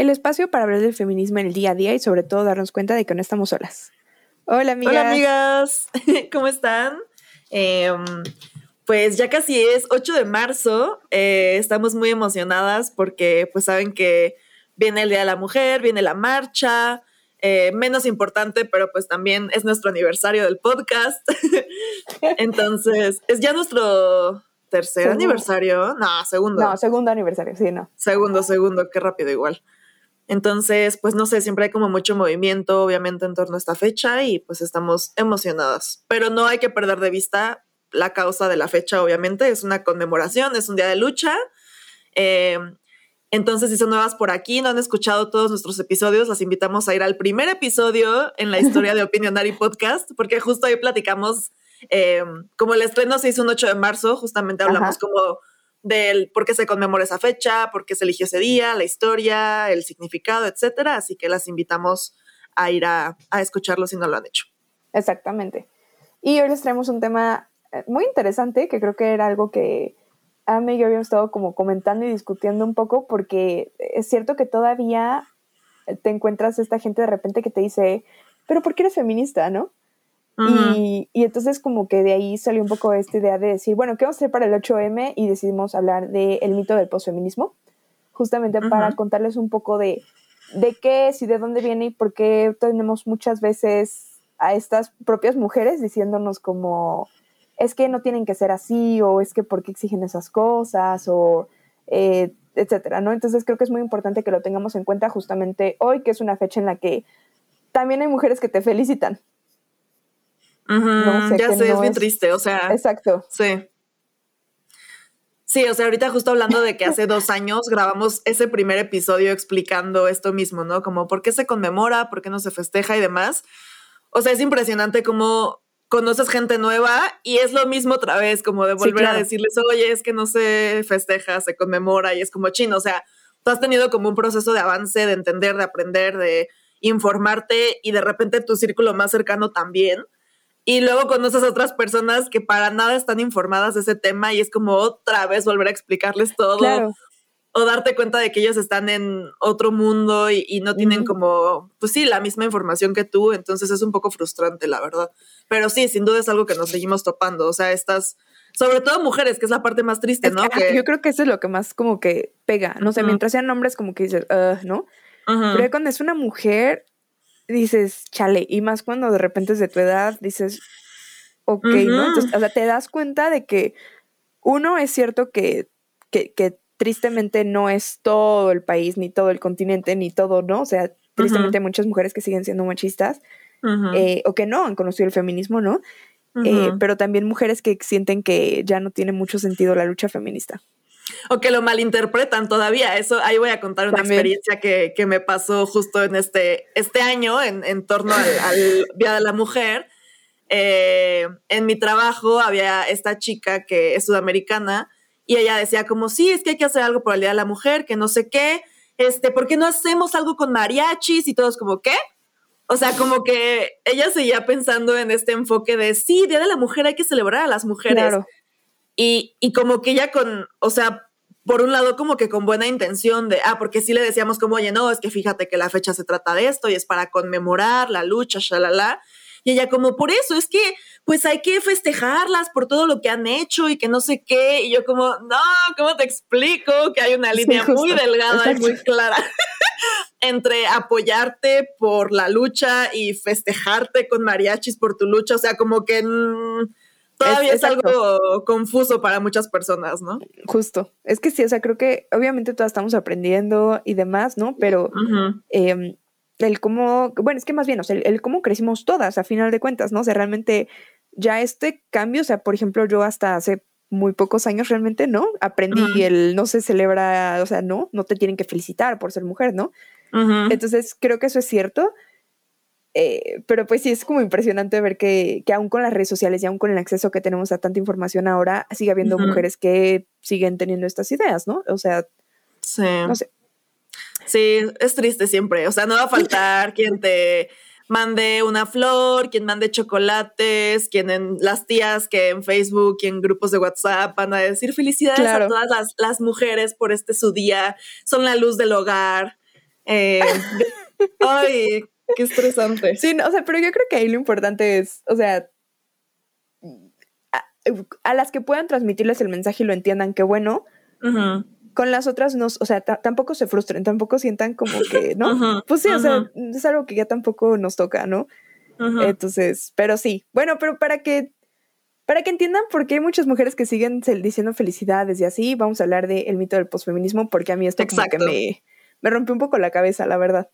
El espacio para hablar del feminismo en el día a día y sobre todo darnos cuenta de que no estamos solas. Hola, amigas. Hola, amigas. ¿Cómo están? Em, pues ya casi es 8 de marzo. eh, estamos muy emocionadas porque pues saben que viene el Día de la Mujer, viene la marcha. eh, menos importante, pero pues también es nuestro aniversario del podcast. Entonces, es ya nuestro tercer Segundo. aniversario. No, segundo. No, segundo aniversario, sí, no. Segundo, segundo, qué rápido igual. Entonces, pues no sé, siempre hay como mucho movimiento, obviamente, en torno a esta fecha y pues estamos emocionadas. Pero no hay que perder de vista la causa de la fecha, obviamente. Es una conmemoración, es un día de lucha. Eh, entonces, si son nuevas por aquí, no han escuchado todos nuestros episodios, las invitamos a ir al primer episodio en la historia de Opinionary Podcast, porque justo ahí platicamos, eh, como el estreno se hizo un 8 de marzo, justamente hablamos Ajá. como del por qué se conmemora esa fecha, por qué se eligió ese día, la historia, el significado, etcétera. Así que las invitamos a ir a, a escucharlo si no lo han hecho. Exactamente. Y hoy les traemos un tema eh, muy interesante que creo que era algo que Ame y yo habíamos estado como comentando y discutiendo un poco porque es cierto que todavía te encuentras esta gente de repente que te dice, pero ¿por qué eres feminista, no? Y, y entonces como que de ahí salió un poco esta idea de decir, bueno, ¿qué vamos a hacer para el 8M? Y decidimos hablar del mito del posfeminismo, justamente para contarles un poco de, de qué es y de dónde viene y por qué tenemos muchas veces a estas propias mujeres diciéndonos como, es que no tienen que ser así o es que por qué exigen esas cosas o... eh, etcétera, ¿no? Entonces creo que es muy importante que lo tengamos en cuenta justamente hoy, que es una fecha en la que también hay mujeres que te felicitan. Ujú, No sé, ya sé, es bien es- triste, o sea, Exacto. sí. Sí, o sea, ahorita justo hablando de que hace dos años grabamos ese primer episodio explicando esto mismo, ¿no? Como por qué se conmemora, por qué no se festeja y demás. O sea, es impresionante cómo conoces gente nueva y es lo mismo otra vez, como de Sí, volver claro. a decirles, oye, es que no se festeja, se conmemora y es como chino. O sea, tú has tenido como un proceso de avance, de entender, de aprender, de informarte y de repente tu círculo más cercano también. Y luego conoces a otras personas que para nada están informadas de ese tema y es como otra vez volver a explicarles todo Claro. o darte cuenta de que ellos están en otro mundo y, y no tienen como, pues sí, la misma información que tú, entonces es un poco frustrante, la verdad. Pero sí, sin duda es algo que nos seguimos topando, o sea, estas, sobre todo mujeres, que es la parte más triste, Es ¿no? que, Que, Yo creo que eso es lo que más como que pega. No sé, Ujú. mientras sean hombres como que dices, "Ugh", ¿no? Ujú. Pero cuando es una mujer, dices, chale. Y más cuando de repente es de tu edad, dices, ok, ¿no? Entonces, o sea, te das cuenta de que uno es cierto que, que, que tristemente no es todo el país, ni todo el continente, ni todo, ¿no? O sea, tristemente hay muchas mujeres que siguen siendo machistas eh, o que no han conocido el feminismo, ¿no? Eh, pero también mujeres que sienten que ya no tiene mucho sentido la lucha feminista. O que lo malinterpretan todavía. Eso, ahí voy a contar una También. experiencia que, que me pasó justo en este, este año, en, en torno al, al Día de la Mujer. Eh, en mi trabajo había esta chica que es sudamericana y ella decía como, sí, es que hay que hacer algo por el Día de la Mujer, que no sé qué, este, ¿por qué no hacemos algo con mariachis? Y todos como, ¿qué? O sea, como que ella seguía pensando en este enfoque de, sí, Día de la Mujer, hay que celebrar a las mujeres. Claro. Y, y como que ella con, o sea, por un lado como que con buena intención de, ah, porque sí le decíamos como, oye, no, es que fíjate que la fecha se trata de esto y es para conmemorar la lucha, shalala. Y ella como, por eso, es que pues hay que festejarlas por todo lo que han hecho y que no sé qué. Y yo como, no, ¿cómo te explico? Que hay una Sí, línea muy delgada y muy clara entre apoyarte por la lucha y festejarte con mariachis por tu lucha. O sea, como que mm, todavía es, algo confuso para muchas personas, ¿no? Justo. Es que sí, o sea, creo que obviamente todas estamos aprendiendo y demás, ¿no? Pero eh, el cómo, bueno, es que más bien, o sea, el, el cómo crecimos todas a final de cuentas, ¿no? O sea, realmente ya este cambio, o sea, por ejemplo, yo hasta hace muy pocos años realmente, ¿no? Aprendí el no se celebra, o sea, no, no te tienen que felicitar por ser mujer, ¿no? Entonces, creo que eso es cierto. Eh, pero pues sí, es como impresionante ver que, que aún con las redes sociales y aún con el acceso que tenemos a tanta información ahora, sigue habiendo mujeres que siguen teniendo estas ideas, ¿no? O sea, sí. no sé. Sí, es triste siempre. O sea, no va a faltar quien te mande una flor, quien mande chocolates, quien en las tías que en Facebook y en grupos de WhatsApp van a decir felicidades a todas las, las, mujeres por este su día, son la luz del hogar. Eh, ay, qué estresante. Sí, o sea, pero yo creo que ahí lo importante es, o sea, a, las que puedan transmitirles el mensaje y lo entiendan, qué bueno. Con las otras no, o sea, tampoco se frustren, tampoco sientan como que, ¿no? pues sí, o sea, es algo que ya tampoco nos toca, ¿no? Entonces, pero sí, bueno, pero para que para que entiendan por qué hay muchas mujeres que siguen diciendo felicidades y así, vamos a hablar del mito del posfeminismo, porque a mí esto como que me, me rompió un poco la cabeza, la verdad.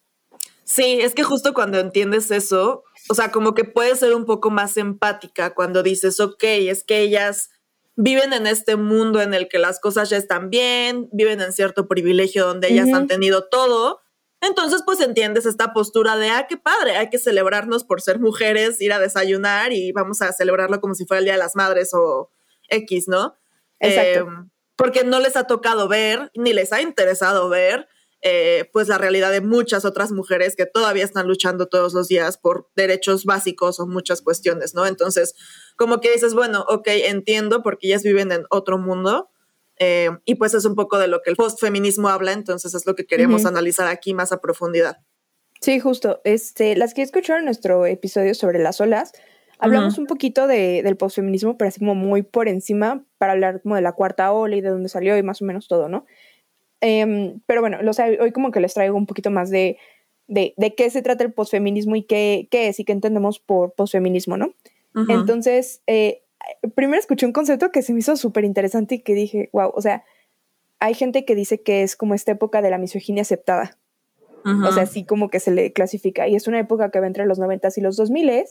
Sí, es que justo cuando entiendes eso, o sea, como que puedes ser un poco más empática cuando dices, ok, es que ellas viven en este mundo en el que las cosas ya están bien, viven en cierto privilegio donde ellas han tenido todo. Entonces, pues entiendes esta postura de, ah, qué padre, hay que celebrarnos por ser mujeres, ir a desayunar y vamos a celebrarlo como si fuera el Día de las Madres o X, ¿no? Exacto. Em, porque no les ha tocado ver, ni les ha interesado ver eh, pues la realidad de muchas otras mujeres que todavía están luchando todos los días por derechos básicos o muchas cuestiones, ¿no? Entonces, como que dices, bueno, ok, entiendo porque ellas viven en otro mundo. Eh, y pues es un poco de lo que el postfeminismo habla, entonces es lo que queremos analizar aquí más a profundidad. Sí, justo. Este, las que escucharon nuestro episodio sobre las olas, hablamos un poquito de, del postfeminismo, pero así como muy por encima, para hablar como de la cuarta ola y de dónde salió y más o menos todo, ¿no? Em, pero bueno, hoy como que les traigo un poquito más de, de, de qué se trata el posfeminismo y qué, qué, es y qué entendemos por posfeminismo, ¿no? Entonces, eh, primero escuché un concepto que se me hizo súper interesante y que dije, wow, o sea, hay gente que dice que es como esta época de la misoginia aceptada. O sea, así como que se le clasifica. Y es una época que va entre los 90 y los 2000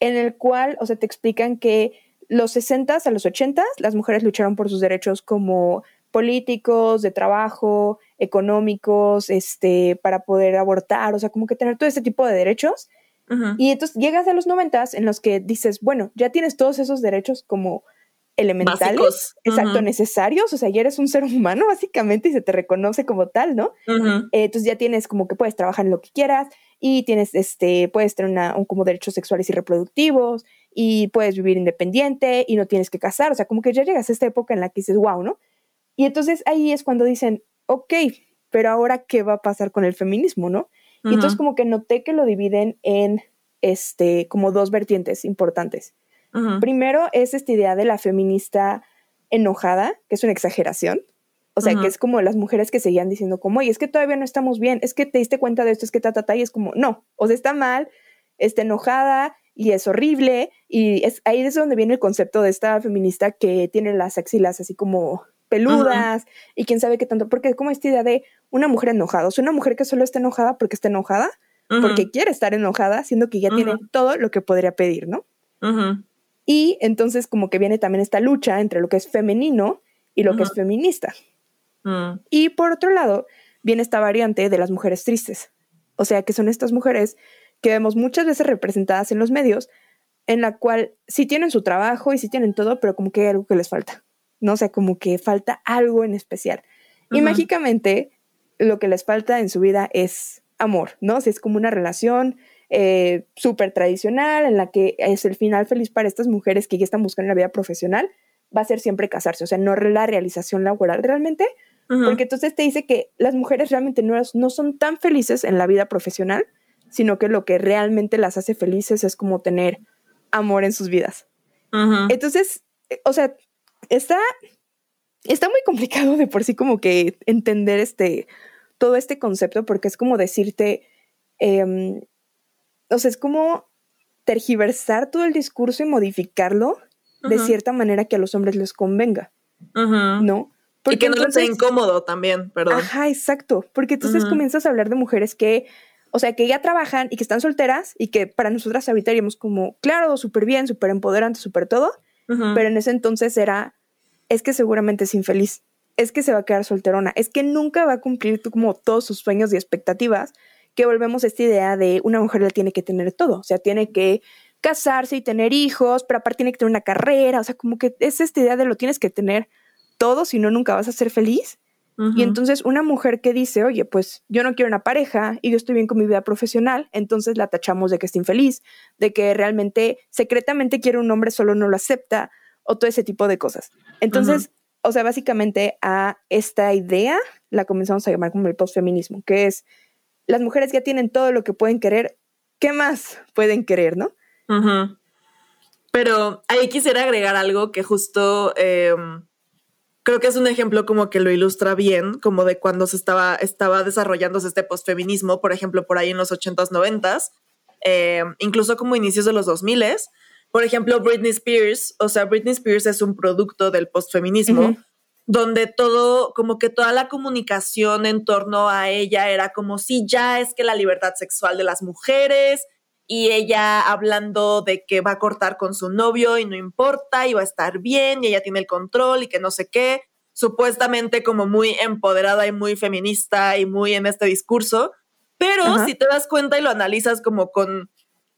en el cual, o sea, te explican que los 60 a los 80 las mujeres lucharon por sus derechos como políticos, de trabajo, económicos, este, para poder abortar, o sea, como que tener todo ese tipo de derechos. Y entonces llegas a los noventas en los que dices, bueno, ya tienes todos esos derechos como elementales, exacto, necesarios, o sea, ya eres un ser humano básicamente y se te reconoce como tal, ¿no? entonces ya tienes como que puedes trabajar en lo que quieras y tienes, este, puedes tener una, un, como derechos sexuales y reproductivos y puedes vivir independiente y no tienes que casar, o sea, como que ya llegas a esta época en la que dices, wow, ¿no? Y entonces ahí es cuando dicen, ok, pero ahora qué va a pasar con el feminismo, ¿no? Y entonces como que noté que lo dividen en este como dos vertientes importantes. Primero es esta idea de la feminista enojada, que es una exageración. O sea, que es como las mujeres que seguían diciendo como, oye, es que todavía no estamos bien, es que te diste cuenta de esto, es que ta, ta, ta, y es como, no, o sea, está mal, está enojada y es horrible, y es ahí es donde viene el concepto de esta feminista que tiene las axilas así como peludas y quién sabe qué tanto, porque es como esta idea de una mujer enojada, o sea, una mujer que solo está enojada porque está enojada, porque quiere estar enojada, siendo que ya tiene todo lo que podría pedir, ¿no? Y entonces como que viene también esta lucha entre lo que es femenino y lo que es feminista. Mm. Y por otro lado, viene esta variante de las mujeres tristes, o sea, que son estas mujeres que vemos muchas veces representadas en los medios, en la cual sí tienen su trabajo y sí tienen todo, pero como que hay algo que les falta. ¿No? sé, como que falta algo en especial. Y mágicamente lo que les falta en su vida es amor, ¿no? O sea, es como una relación eh, súper tradicional en la que es el final feliz para estas mujeres que ya están buscando la vida profesional, va a ser siempre casarse, o sea, no la realización laboral realmente, porque entonces te dice que las mujeres realmente no, no son tan felices en la vida profesional, sino que lo que realmente las hace felices es como tener amor en sus vidas. Entonces, eh, o sea, está, está muy complicado de por sí como que entender este, todo este concepto porque es como decirte, em, o sea, es como tergiversar todo el discurso y modificarlo de cierta manera que a los hombres les convenga, ¿no? Porque y que no les sea incómodo también, perdón. Ajá, exacto, porque entonces comienzas a hablar de mujeres que, o sea, que ya trabajan y que están solteras y que para nosotras ahorita iríamos como, claro, súper bien, súper empoderante, súper todo, pero en ese entonces era es que seguramente es infeliz, es que se va a quedar solterona, es que nunca va a cumplir como todos sus sueños y expectativas, que volvemos a esta idea de una mujer la tiene que tener todo, o sea, tiene que casarse y tener hijos, pero aparte tiene que tener una carrera, o sea, como que es esta idea de lo tienes que tener todo, si no, nunca vas a ser feliz. Y entonces una mujer que dice, oye, pues yo no quiero una pareja y yo estoy bien con mi vida profesional, entonces la tachamos de que está infeliz, de que realmente secretamente quiere un hombre, solo no lo acepta, o todo ese tipo de cosas. Entonces, o sea, básicamente a esta idea la comenzamos a llamar como el postfeminismo, que es las mujeres ya tienen todo lo que pueden querer, ¿qué más pueden querer, no? Pero ahí quisiera agregar algo que justo em, creo que es un ejemplo como que lo ilustra bien, como de cuando se estaba, estaba desarrollándose este postfeminismo, por ejemplo, por ahí en los 80s, 90s, em, incluso como inicios de los 2000s. Por ejemplo, Britney Spears, o sea, Britney Spears es un producto del postfeminismo donde todo, como que toda la comunicación en torno a ella era como si ya es que la libertad sexual de las mujeres y ella hablando de que va a cortar con su novio y no importa y va a estar bien y ella tiene el control y que no sé qué, supuestamente como muy empoderada y muy feminista y muy en este discurso, pero si te das cuenta y lo analizas como con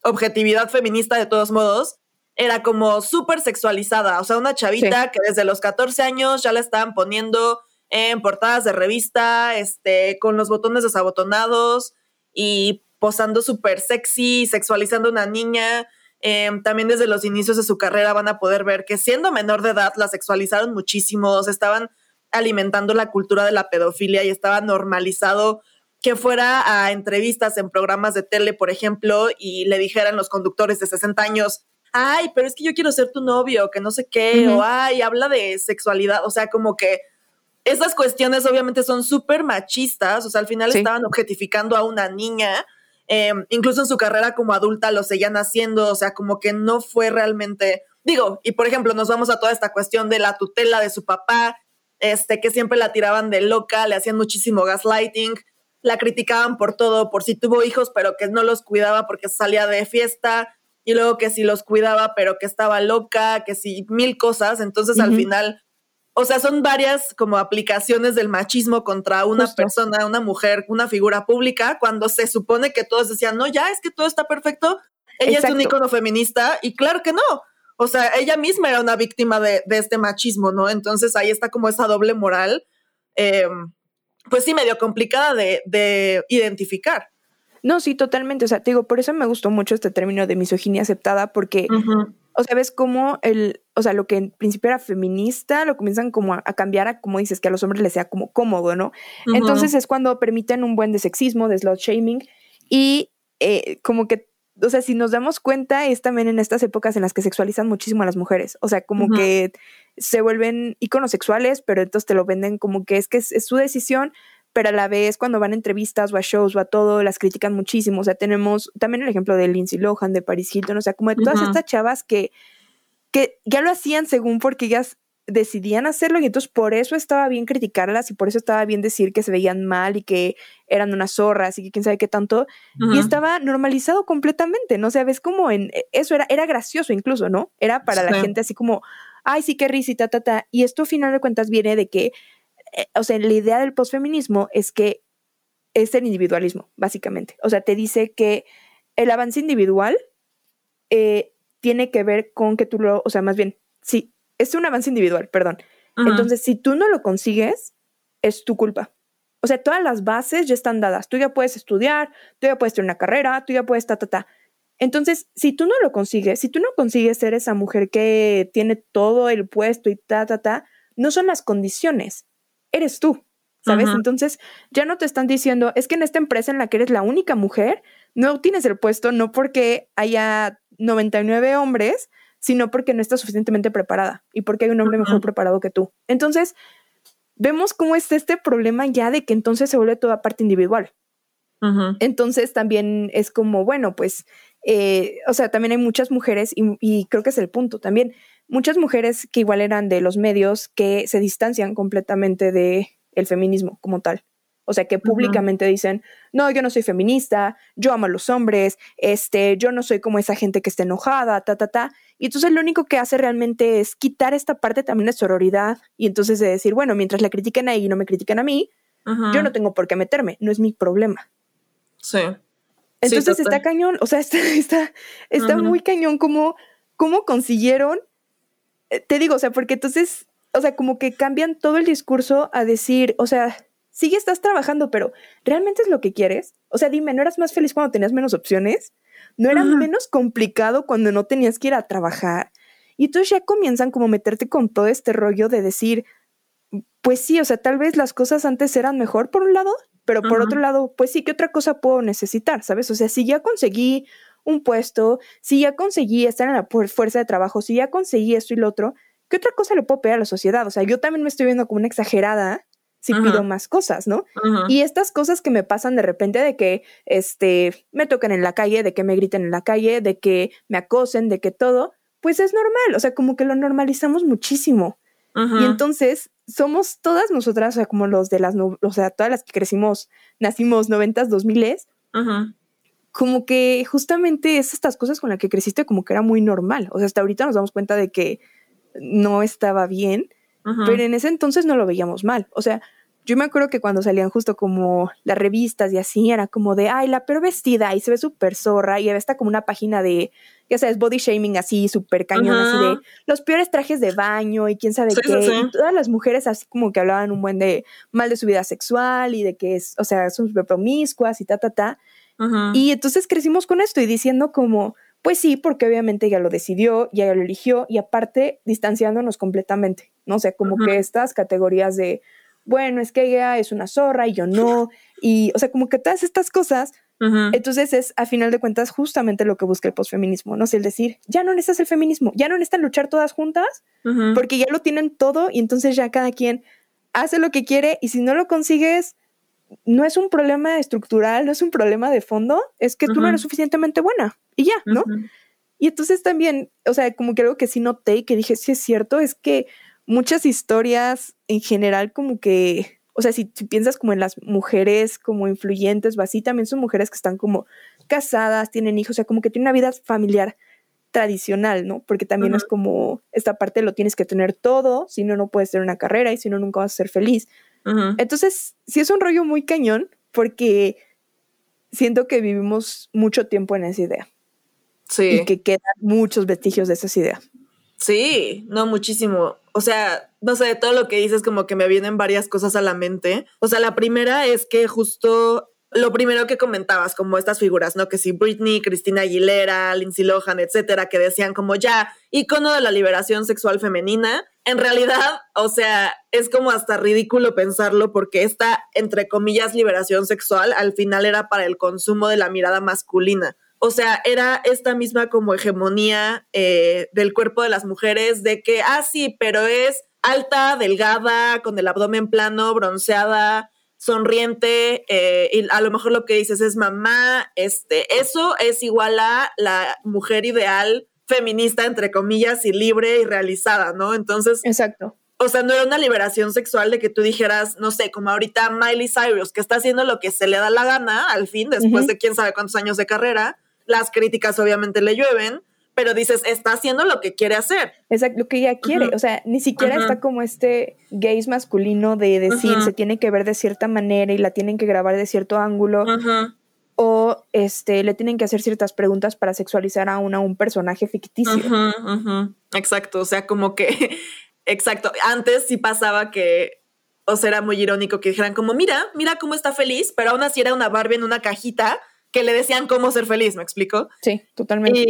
objetividad feminista de todos modos, era como súper sexualizada, o sea, una chavita que desde los 14 años ya la estaban poniendo en portadas de revista, este, con los botones desabotonados y posando súper sexy, sexualizando a una niña. Em, también desde los inicios de su carrera van a poder ver que siendo menor de edad la sexualizaron muchísimo, estaban alimentando la cultura de la pedofilia y estaba normalizado que fuera a entrevistas en programas de tele, por ejemplo, y le dijeran los conductores de 60 años, ay, pero es que yo quiero ser tu novio, que no sé qué, o ay, habla de sexualidad, o sea, como que esas cuestiones obviamente son súper machistas, o sea, al final estaban objetificando a una niña, em, incluso en su carrera como adulta lo seguían haciendo, o sea, como que no fue realmente, digo, y por ejemplo, nos vamos a toda esta cuestión de la tutela de su papá, este, que siempre la tiraban de loca, le hacían muchísimo gaslighting, la criticaban por todo, por si tuvo hijos, pero que no los cuidaba porque salía de fiesta, y luego que si los cuidaba, pero que estaba loca, que si mil cosas. Entonces al final, o sea, son varias como aplicaciones del machismo contra una persona, una mujer, una figura pública, cuando se supone que todos decían, no, ya es que todo está perfecto. Ella es un icono feminista y claro que no. O sea, ella misma era una víctima de, este machismo, ¿no? Entonces ahí está como esa doble moral, em, pues sí, medio complicada de, de identificar. No, sí, totalmente. O sea, te digo, por eso me gustó mucho este término de misoginia aceptada, porque, o sea, ves cómo el, o sea, lo que en principio era feminista, lo comienzan como a, cambiar a, como dices, que a los hombres les sea como cómodo, ¿no? Entonces es cuando permiten un buen de sexismo, de slot shaming, y eh, como que o sea, si nos damos cuenta, es también en estas épocas en las que sexualizan muchísimo a las mujeres. O sea, como que se vuelven íconos sexuales, pero entonces te lo venden como que es que es, su decisión, pero a la vez cuando van a entrevistas o a shows o a todo, las critican muchísimo. O sea, tenemos también el ejemplo de Lindsay Lohan, de Paris Hilton, o sea, como de todas estas chavas que, que ya lo hacían según porque ellas decidían hacerlo y entonces por eso estaba bien criticarlas y por eso estaba bien decir que se veían mal y que eran unas zorras y que quién sabe qué tanto y estaba normalizado completamente, ¿no? O sea, ves como en e, eso era era gracioso incluso, ¿no? Era para la gente así como, ay, sí qué risa y ta ta ta y esto a final de cuentas viene de que eh, o sea, la idea del posfeminismo es que es el individualismo, básicamente. O sea, te dice que el avance individual eh, tiene que ver con que tú lo, o sea, más bien, sí, es un avance individual, perdón. Entonces, si tú no lo consigues, es tu culpa. O sea, todas las bases ya están dadas. Tú ya puedes estudiar, tú ya puedes tener una carrera, tú ya puedes ta, ta, ta. Entonces, si tú no lo consigues, si tú no consigues ser esa mujer que tiene todo el puesto y ta, ta, ta, no son las condiciones, eres tú, ¿sabes? Entonces ya no te están diciendo, es que en esta empresa en la que eres la única mujer, no tienes el puesto, no porque haya 99 hombres, sino porque no estás suficientemente preparada y porque hay un hombre mejor preparado que tú. Entonces, vemos cómo es este problema ya de que entonces se vuelve toda parte individual. Entonces también es como, bueno, pues, eh, o sea, también hay muchas mujeres y, y, creo que es el punto también muchas mujeres que igual eran de los medios que se distancian completamente de el feminismo como tal. O sea, que públicamente dicen, no, yo no soy feminista, yo amo a los hombres, este, yo no soy como esa gente que está enojada, ta, ta, ta. Y entonces lo único que hace realmente es quitar esta parte también de sororidad y entonces de decir, bueno, mientras la critiquen ahí y no me critiquen a mí, yo no tengo por qué meterme, no es mi problema. Sí. Entonces está cañón, o sea, está, está, está muy cañón como, cómo consiguieron, te digo, o sea, porque entonces, o sea, como que cambian todo el discurso a decir, o sea, sí estás trabajando, pero ¿realmente es lo que quieres? O sea, dime, ¿no eras más feliz cuando tenías menos opciones? ¿No era menos complicado cuando no tenías que ir a trabajar? Y entonces ya comienzan como a meterte con todo este rollo de decir, pues sí, o sea, tal vez las cosas antes eran mejor por un lado, pero por otro lado, pues sí, ¿qué otra cosa puedo necesitar? ¿Sabes? O sea, si ya conseguí un puesto, si ya conseguí estar en la fuerza de trabajo, si ya conseguí esto y lo otro, ¿qué otra cosa le puedo pedir a la sociedad? O sea, yo también me estoy viendo como una exagerada si pido más cosas, ¿no? Y estas cosas que me pasan de repente de que este me tocan en la calle, de que me griten en la calle, de que me acosen, de que todo, pues es normal, o sea, como que lo normalizamos muchísimo. Y entonces somos todas nosotras, o sea, como los de las, o sea, todas las que crecimos, nacimos noventas, dos miles, como que justamente es estas cosas con las que creciste como que era muy normal. O sea, hasta ahorita nos damos cuenta de que no estaba bien, pero en ese entonces no lo veíamos mal. O sea, yo me acuerdo que cuando salían justo como las revistas y así, era como de, ay, la peor vestida y se ve súper zorra y está como una página de, ya sabes, body shaming así, súper cañón, así de los peores trajes de baño y quién sabe qué. Y todas las mujeres así como que hablaban un buen de mal de su vida sexual y de que es, o sea, son súper promiscuas y ta, ta, ta. Y entonces crecimos con esto y diciendo como, pues sí, porque obviamente ella lo decidió, ya ella lo eligió y aparte distanciándonos completamente, ¿no? O sea, como que estas categorías de bueno, es que ella es una zorra y yo no, y, o sea, como que todas estas cosas, entonces es, a final de cuentas, justamente lo que busca el posfeminismo, ¿no? Es el decir, ya no necesitas el feminismo, ya no necesitan luchar todas juntas, porque ya lo tienen todo y entonces ya cada quien hace lo que quiere y si no lo consigues, no es un problema estructural, no es un problema de fondo, es que tú no eres suficientemente buena y ya, ¿no? Y entonces también, o sea, como que algo que sí noté y que dije, sí es cierto, es que muchas historias en general como que, o sea, si, piensas como en las mujeres como influyentes o así, también son mujeres que están como casadas, tienen hijos, o sea, como que tienen una vida familiar tradicional, ¿no? Porque también es como esta parte lo tienes que tener todo, si no, no puedes tener una carrera y si no, nunca vas a ser feliz. Entonces, sí es un rollo muy cañón porque siento que vivimos mucho tiempo en esa idea. Sí. Y que quedan muchos vestigios de esa idea. Sí, no, muchísimo. O sea, no sé, todo lo que dices como que me vienen varias cosas a la mente. O sea, la primera es que justo lo primero que comentabas, como estas figuras, ¿no? Que si Britney, Cristina Aguilera, Lindsay Lohan, etcétera, que decían como ya, icono de la liberación sexual femenina. En realidad, o sea, es como hasta ridículo pensarlo porque esta, entre comillas, liberación sexual al final era para el consumo de la mirada masculina. O sea, era esta misma como hegemonía eh, del cuerpo de las mujeres de que, ah, sí, pero es alta, delgada, con el abdomen plano, bronceada, sonriente, eh, y a lo mejor lo que dices es mamá, este, eso es igual a la mujer ideal feminista, entre comillas, y libre y realizada, ¿no? Entonces. Exacto. O sea, no era una liberación sexual de que tú dijeras, no sé, como ahorita Miley Cyrus, que está haciendo lo que se le da la gana, al fin, después de quién sabe cuántos años de carrera, las críticas obviamente le llueven, pero dices, está haciendo lo que quiere hacer. Exacto, lo que ella quiere. O sea, ni siquiera está como este gaze masculino de decir, se tiene que ver de cierta manera y la tienen que grabar de cierto ángulo. O este, le tienen que hacer ciertas preguntas para sexualizar a, una, un personaje ficticio. Exacto, o sea, como que, exacto, antes sí pasaba que, o sea, era muy irónico que dijeran como, mira, mira cómo está feliz, pero aún así era una Barbie en una cajita que le decían cómo ser feliz, ¿me explico? Sí, totalmente.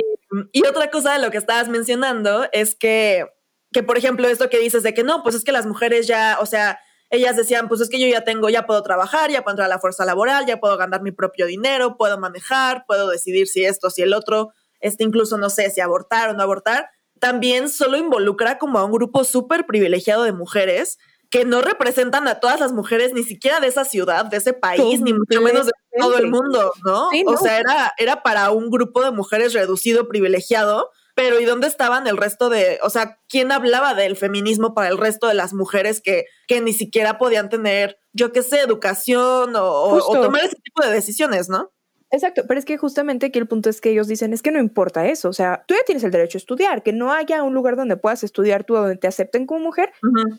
Y, otra cosa de lo que estabas mencionando es que, que, por ejemplo, esto que dices de que no, pues es que las mujeres ya, o sea, ellas decían, pues es que yo ya tengo, ya puedo trabajar, ya puedo entrar a la fuerza laboral, ya puedo ganar mi propio dinero, puedo manejar, puedo decidir si esto, si el otro, este incluso no sé si abortar o no abortar, también solo involucra como a un grupo súper privilegiado de mujeres que no representan a todas las mujeres ni siquiera de esa ciudad, de ese país, ni mucho menos de todo el mundo, ¿no? O sea, era, era para un grupo de mujeres reducido, privilegiado, pero ¿y dónde estaban el resto de, o sea, quién hablaba del feminismo para el resto de las mujeres que, que ni siquiera podían tener, yo qué sé, educación o, tomar ese tipo de decisiones, ¿no? Exacto, pero es que justamente aquí el punto es que ellos dicen, es que no importa eso, o sea, tú ya tienes el derecho a estudiar, que no haya un lugar donde puedas estudiar tú, donde te acepten como mujer,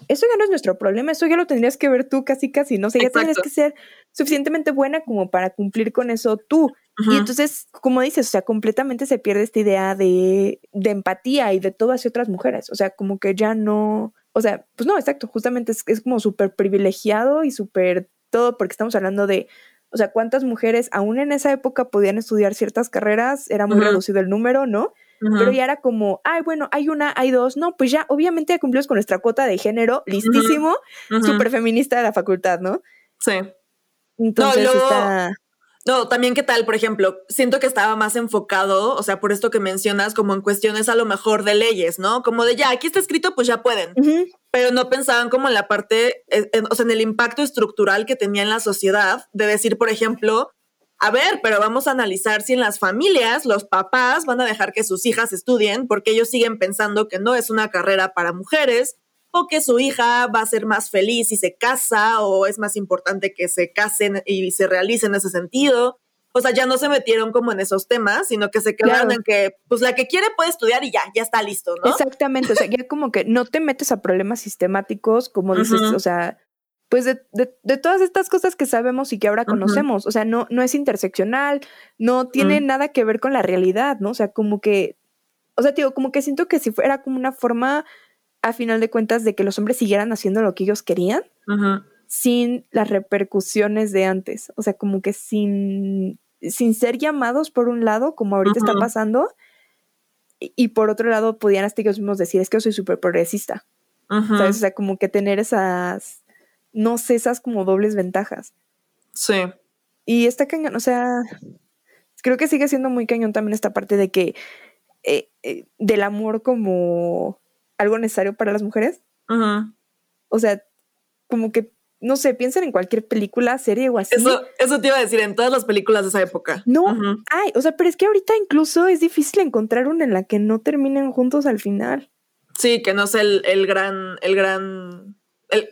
eso ya no es nuestro problema, eso ya lo tendrías que ver tú casi casi, ¿no? O sea, ya tendrías que ser suficientemente buena como para cumplir con eso tú. Y entonces, como dices, o sea, completamente se pierde esta idea de, de empatía y de todo hacia otras mujeres, o sea, como que ya no, o sea, pues no, exacto, justamente es, es como súper privilegiado y súper todo porque estamos hablando de o sea, cuántas mujeres aún en esa época podían estudiar ciertas carreras, era muy reducido el número, ¿no? Pero ya era como, ay, bueno, hay una, hay dos, no, pues ya, obviamente ya cumplimos con nuestra cuota de género, listísimo, súper feminista de la facultad, ¿no? Sí. Entonces está... No, también qué tal, por ejemplo, siento que estaba más enfocado, o sea, por esto que mencionas, como en cuestiones a lo mejor de leyes, ¿no? Como de ya, aquí está escrito, pues ya pueden. Pero no pensaban como en la parte, eh, o sea, en el impacto estructural que tenía en la sociedad, de decir, por ejemplo, a ver, pero vamos a analizar si en las familias los papás van a dejar que sus hijas estudien porque ellos siguen pensando que no es una carrera para mujeres o que su hija va a ser más feliz si se casa o es más importante que se casen y se realice en ese sentido. O sea, ya no se metieron como en esos temas, sino que se quedaron en que, pues la que quiere puede estudiar y ya, ya está listo, ¿no? Exactamente, o sea, ya como que no te metes a problemas sistemáticos, como dices, o sea, pues de, de, todas estas cosas que sabemos y que ahora conocemos, o sea, no, no es interseccional, no tiene nada que ver con la realidad, ¿no? O sea, como que, o sea, digo, como que siento que si fuera como una forma a final de cuentas de que los hombres siguieran haciendo lo que ellos querían sin las repercusiones de antes. O sea, como que sin, sin ser llamados por un lado, como ahorita está pasando, y, por otro lado podían hasta ellos mismos decir, es que yo soy súper progresista. O sea, como que tener esas, no sé, esas como dobles ventajas. Sí. Y está cañón, o sea, creo que sigue siendo muy cañón también esta parte de que eh, eh, del amor como algo necesario para las mujeres. O sea, como que, no sé, piensen en cualquier película, serie o así. Eso, eso te iba a decir, en todas las películas de esa época. No, ay, o sea, pero es que ahorita incluso es difícil encontrar una en la que no terminen juntos al final. Sí, que no sea el, gran, el gran,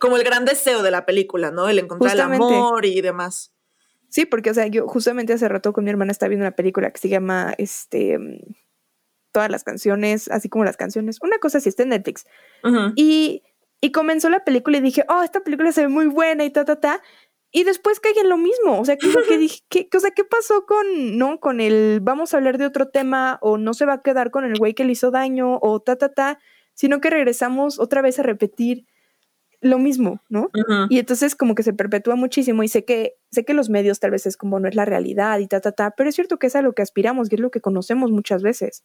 como el gran deseo de la película, ¿no? El encontrar el amor y demás. Sí, porque, o sea, yo justamente hace rato con mi hermana estaba viendo una película que se llama, este, todas las canciones, así como las canciones. Una cosa así, está en Netflix. y, y comenzó la película y dije, oh, esta película se ve muy buena y ta, ta, ta. Y después caí en lo mismo. O sea, que, que dije, ¿qué, o sea, ¿qué pasó con, no, con el vamos a hablar de otro tema o no se va a quedar con el güey que le hizo daño o ta, ta, ta, sino que regresamos otra vez a repetir lo mismo, ¿no? Y entonces como que se perpetúa muchísimo y sé que sé que los medios tal vez es como no es la realidad y ta ta ta, pero es cierto que es a lo que aspiramos y es lo que conocemos muchas veces.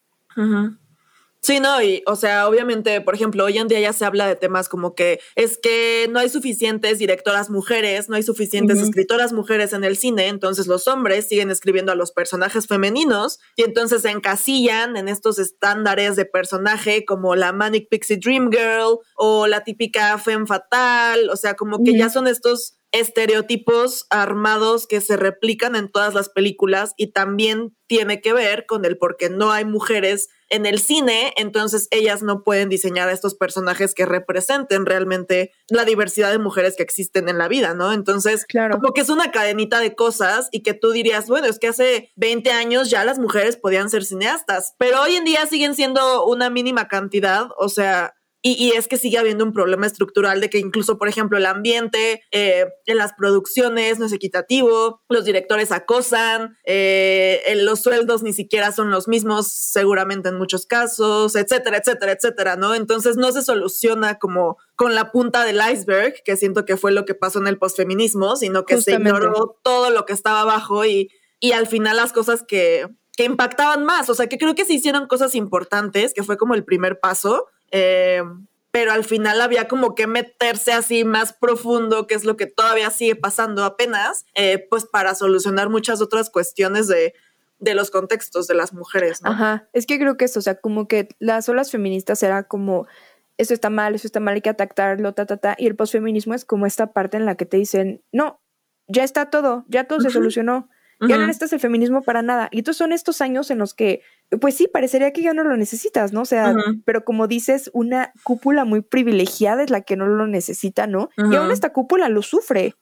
Sí, no, y o sea, obviamente, por ejemplo, hoy en día ya se habla de temas como que es que no hay suficientes directoras mujeres, no hay suficientes escritoras mujeres en el cine, entonces los hombres siguen escribiendo a los personajes femeninos y entonces se encasillan en estos estándares de personaje como la Manic Pixie Dream Girl o la típica femme fatal, o sea, como que ya son estos estereotipos armados que se replican en todas las películas y también tiene que ver con el por qué no hay mujeres en el cine, entonces ellas no pueden diseñar a estos personajes que representen realmente la diversidad de mujeres que existen en la vida, ¿no? Entonces, claro. como que es una cadenita de cosas y que tú dirías, bueno, es que hace 20 años ya las mujeres podían ser cineastas, pero hoy en día siguen siendo una mínima cantidad, o sea, y, es que sigue habiendo un problema estructural de que incluso, por ejemplo, el ambiente eh, en las producciones no es equitativo, los directores acosan, eh, los sueldos ni siquiera son los mismos, seguramente en muchos casos, etcétera, etcétera, etcétera, ¿no? Entonces no se soluciona como con la punta del iceberg, que siento que fue lo que pasó en el posfeminismo, sino que se ignoró todo lo que estaba abajo y, y al final las cosas que, que impactaban más, o sea, que creo que se hicieron cosas importantes, que fue como el primer paso, eh, pero al final había como que meterse así más profundo, que es lo que todavía sigue pasando apenas, eh, pues para solucionar muchas otras cuestiones de, de los contextos de las mujeres. ¿no? Ajá, es que creo que eso, o sea, como que las olas feministas era como, eso está mal, eso está mal, hay que atacarlo, ta, ta, ta, y el posfeminismo es como esta parte en la que te dicen, no, ya está todo, ya todo se solucionó, ya no necesitas el feminismo para nada. Y entonces son estos años en los que, pues sí, parecería que ya no lo necesitas, ¿no? O sea, pero como dices, una cúpula muy privilegiada es la que no lo necesita, ¿no? Y aún esta cúpula lo sufre.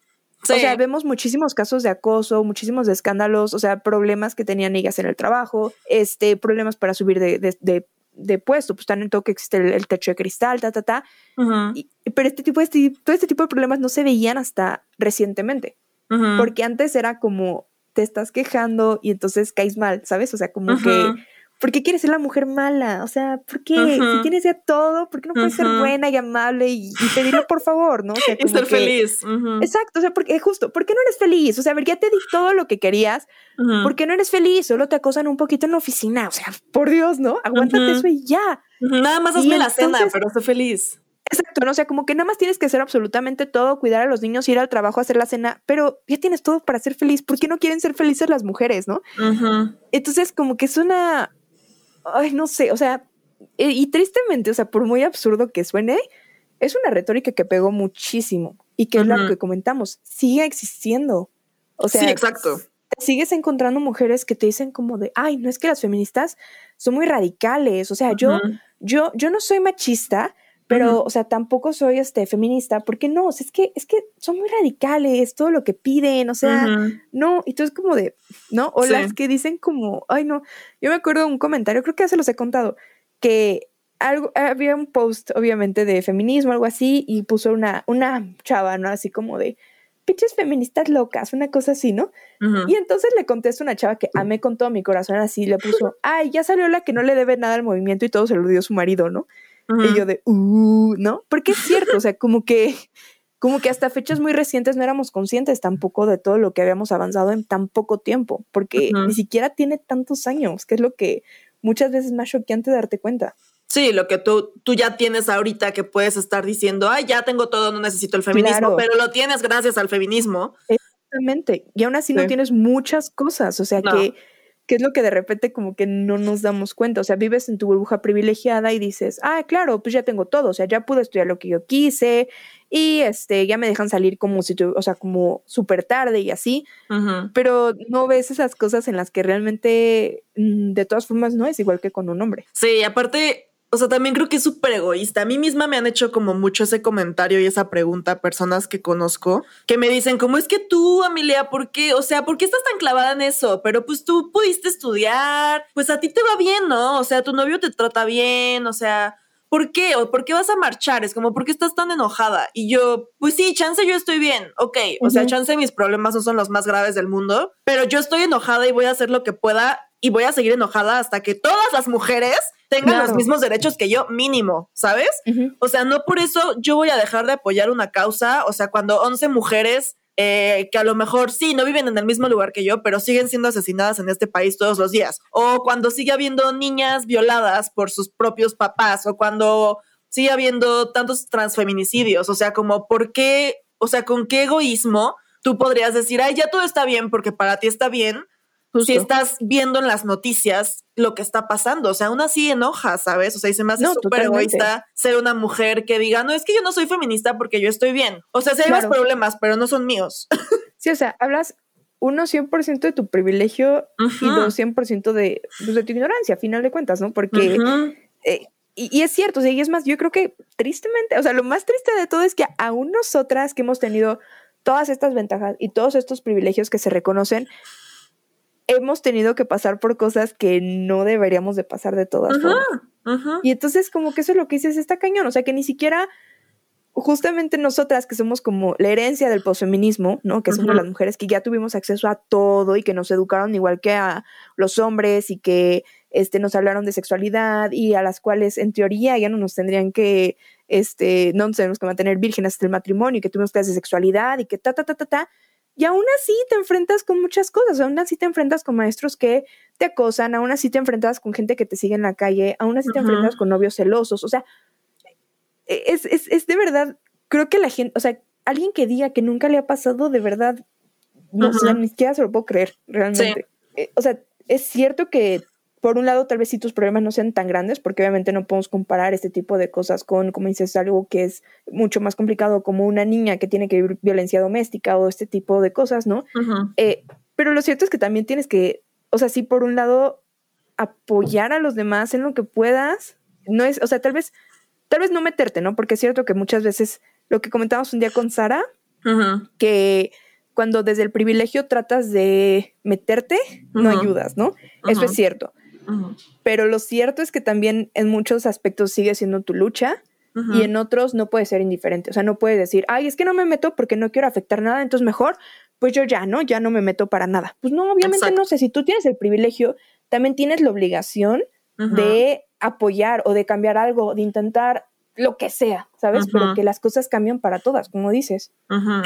O sea, vemos muchísimos casos de acoso, muchísimos de escándalos, o sea, problemas que tenían ellas en el trabajo, este, problemas para subir de, de, de, puesto, pues en todo que existe el, techo de cristal, ta, ta, ta. pero este tipo, este, todo este tipo de problemas no se veían hasta recientemente, porque antes era como, te estás quejando y entonces caes mal, ¿sabes? O sea, como que ¿por qué quieres ser la mujer mala? O sea, ¿por qué? Si tienes ya todo, ¿por qué no puedes ser buena y amable y, pedirlo por favor, no? O sea, y ser feliz. Exacto, o sea, porque justo, ¿por qué no eres feliz? O sea, a ver, ya te di todo lo que querías, ¿por qué no eres feliz? Solo te acosan un poquito en la oficina, o sea, por Dios, ¿no? Aguántate eso y ya. Nada más hazme la cena, pero sé feliz. Exacto, ¿no? o sea, como que nada más tienes que hacer absolutamente todo, cuidar a los niños, ir al trabajo, hacer la cena, pero ya tienes todo para ser feliz. ¿Por qué no quieren ser felices las mujeres, no? Entonces, como que es una, ay, no sé, o sea, y, tristemente, o sea, por muy absurdo que suene, es una retórica que pegó muchísimo y que es lo que comentamos, sigue existiendo. O sea, sí, exacto. sigues encontrando mujeres que te dicen como de, ay, no es que las feministas son muy radicales, o sea, yo, yo, yo no soy machista, pero, o sea, tampoco soy este feminista, porque no, o sea, es que, es que son muy radicales, todo lo que piden, o sea, no, y tú es como de, ¿no? O las que dicen como, ay, no, yo me acuerdo de un comentario, creo que ya se los he contado, que algo, había un post, obviamente, de feminismo, algo así, y puso una, una chava, ¿no? Así como de, pinches feministas locas, una cosa así, ¿no? Y entonces le contesta una chava que amé con todo mi corazón, así le puso, ay, ya salió la que no le debe nada al movimiento y todo se lo dio su marido, ¿no? Y yo de, uh, ¿no? Porque es cierto, o sea, como que, como que hasta fechas muy recientes no éramos conscientes tampoco de todo lo que habíamos avanzado en tan poco tiempo, porque ni siquiera tiene tantos años, que es lo que muchas veces es más choqueante darte cuenta. Sí, lo que tú, tú ya tienes ahorita que puedes estar diciendo, ay, ya tengo todo, no necesito el feminismo, pero lo tienes gracias al feminismo. Exactamente. Y aún así no tienes muchas cosas, o sea que que es lo que de repente como que no nos damos cuenta. O sea, vives en tu burbuja privilegiada y dices, ah, claro, pues ya tengo todo, o sea, ya pude estudiar lo que yo quise y este, ya me dejan salir como si, tu, o sea, como súper tarde y así, pero no ves esas cosas en las que realmente, mm, de todas formas, no es igual que con un hombre. Sí, aparte, o sea, también creo que es súper egoísta. A mí misma me han hecho como mucho ese comentario y esa pregunta a personas que conozco que me dicen, ¿cómo es que tú, Amelia, por qué? O sea, ¿por qué estás tan clavada en eso? Pero pues tú pudiste estudiar, pues a ti te va bien, ¿no? O sea, tu novio te trata bien, o sea, ¿por qué? ¿O por qué vas a marchar? Es como, ¿por qué estás tan enojada? Y yo, pues sí, chance yo estoy bien, ok, o sea, chance mis problemas no son los más graves del mundo, pero yo estoy enojada y voy a hacer lo que pueda y voy a seguir enojada hasta que todas las mujeres tengan los mismos derechos que yo, mínimo, ¿sabes? O sea, no por eso yo voy a dejar de apoyar una causa, o sea, cuando 11 mujeres eh, que a lo mejor sí, no viven en el mismo lugar que yo, pero siguen siendo asesinadas en este país todos los días. O cuando sigue habiendo niñas violadas por sus propios papás, o cuando sigue habiendo tantos transfeminicidios. O sea, como, ¿por qué? O sea, ¿con qué egoísmo tú podrías decir, ay, ya todo está bien porque para ti está bien? Si estás viendo en las noticias lo que está pasando. O sea, aún así enoja, ¿sabes? O sea, y se me hace súper egoísta ser una mujer que diga, no, es que yo no soy feminista porque yo estoy bien. O sea, sí hay más problemas, pero no son míos. sí, o sea, hablas uno 100% de tu privilegio y dos 100% de, pues, de tu ignorancia, a final de cuentas, ¿no? Porque... Eh, y, es cierto, o sea, y es más, yo creo que tristemente, o sea, lo más triste de todo es que aún nosotras que hemos tenido todas estas ventajas y todos estos privilegios que se reconocen, hemos tenido que pasar por cosas que no deberíamos de pasar de todas formas. Y entonces como que eso es lo que dices, está cañón, o sea que ni siquiera justamente nosotras que somos como la herencia del posfeminismo, ¿no? Que somos las mujeres que ya tuvimos acceso a todo y que nos educaron igual que a los hombres y que este, nos hablaron de sexualidad y a las cuales en teoría ya no nos tendrían que, este, no nos tenemos que mantener vírgenes hasta el matrimonio y que tuvimos clases de sexualidad y que ta, ta, ta, ta, ta. Y aún así te enfrentas con muchas cosas, aún así te enfrentas con maestros que te acosan, aún así te enfrentas con gente que te sigue en la calle, aún así te enfrentas con novios celosos, o sea, e, es, es, es, de verdad, creo que la gente, o sea, alguien que diga que nunca le ha pasado, de verdad, no sé, ni siquiera se lo puedo creer, realmente. Eh, o sea, es cierto que por un lado, tal vez si tus problemas no sean tan grandes, porque obviamente no podemos comparar este tipo de cosas con, como dices, algo que es mucho más complicado, como una niña que tiene que vivir violencia doméstica o este tipo de cosas, ¿no? Eh, pero lo cierto es que también tienes que, o sea, sí, por un lado, apoyar a los demás en lo que puedas, no es, o sea, tal vez, tal vez no meterte, ¿no? Porque es cierto que muchas veces, lo que comentamos un día con Sara, que cuando desde el privilegio tratas de meterte, no ayudas, ¿no? Eso es cierto. Pero lo cierto es que también en muchos aspectos sigue siendo tu lucha y en otros no puede ser indiferente. O sea, no puedes decir, ay, es que no me meto porque no quiero afectar nada, entonces mejor, pues yo ya, ¿no? Ya no me meto para nada. Pues no, obviamente no sé, si tú tienes el privilegio, también tienes la obligación de apoyar o de cambiar algo, de intentar lo que sea, ¿sabes? Pero que las cosas cambian para todas, como dices.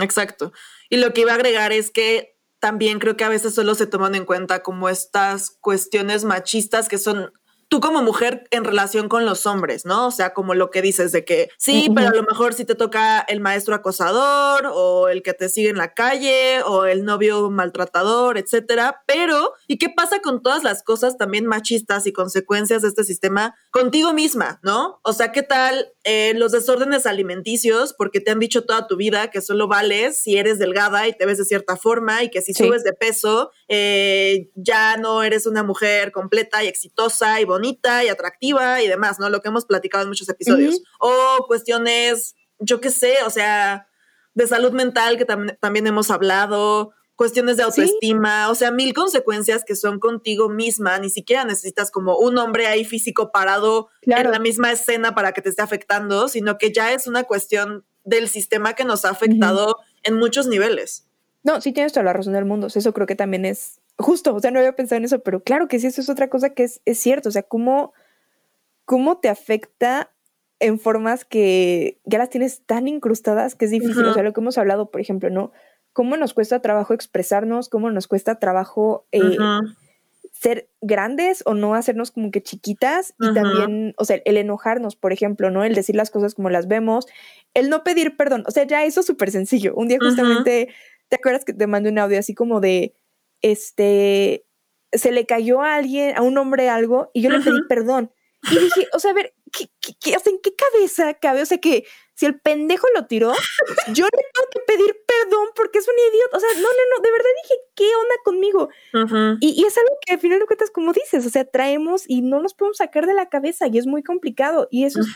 exacto. Y lo que iba a agregar es que también creo que a veces solo se toman en cuenta como estas cuestiones machistas que son tú como mujer en relación con los hombres, ¿no? O sea, como lo que dices de que sí, pero a lo mejor si te toca el maestro acosador o el que te sigue en la calle o el novio maltratador, etcétera. Pero, ¿y qué pasa con todas las cosas también machistas y consecuencias de este sistema contigo misma, ¿no? O sea, ¿qué tal eh, los desórdenes alimenticios? Porque te han dicho toda tu vida que solo vales si eres delgada y te ves de cierta forma y que si subes de peso eh, ya no eres una mujer completa y exitosa y bonita bonita y atractiva y demás, ¿no? Lo que hemos platicado en muchos episodios. O cuestiones, yo qué sé, o sea, de salud mental que también hemos hablado, cuestiones de autoestima, o sea, mil consecuencias que son contigo misma, ni siquiera necesitas como un hombre ahí físico parado en la misma escena para que te esté afectando, sino que ya es una cuestión del sistema que nos ha afectado en muchos niveles. No, sí tienes toda la razón del mundo, eso creo que también es justo, o sea, no había pensado en eso, pero claro que sí, eso es otra cosa que es, cierto, o sea, cómo, cómo te afecta en formas que ya las tienes tan incrustadas que es difícil, o sea, lo que hemos hablado, por ejemplo, ¿no? Cómo nos cuesta trabajo expresarnos, cómo nos cuesta trabajo eh, ser grandes o no hacernos como que chiquitas y también, o sea, el enojarnos, por ejemplo, ¿no? El decir las cosas como las vemos, el no pedir perdón, o sea, ya eso es súper sencillo. Un día justamente, ¿te acuerdas que te mandé un audio así como de, este, se le cayó a alguien, a un hombre algo, y yo le pedí perdón. Y dije, o sea, a ver, ¿qué, qué, ¿en qué cabeza cabe? O sea, que si el pendejo lo tiró, yo le tengo que pedir perdón porque es un idiota. O sea, no, no, no, de verdad dije, ¿qué onda conmigo? y, es algo que al final de cuentas, como dices, o sea, traemos y no nos podemos sacar de la cabeza y es muy complicado. Y eso es,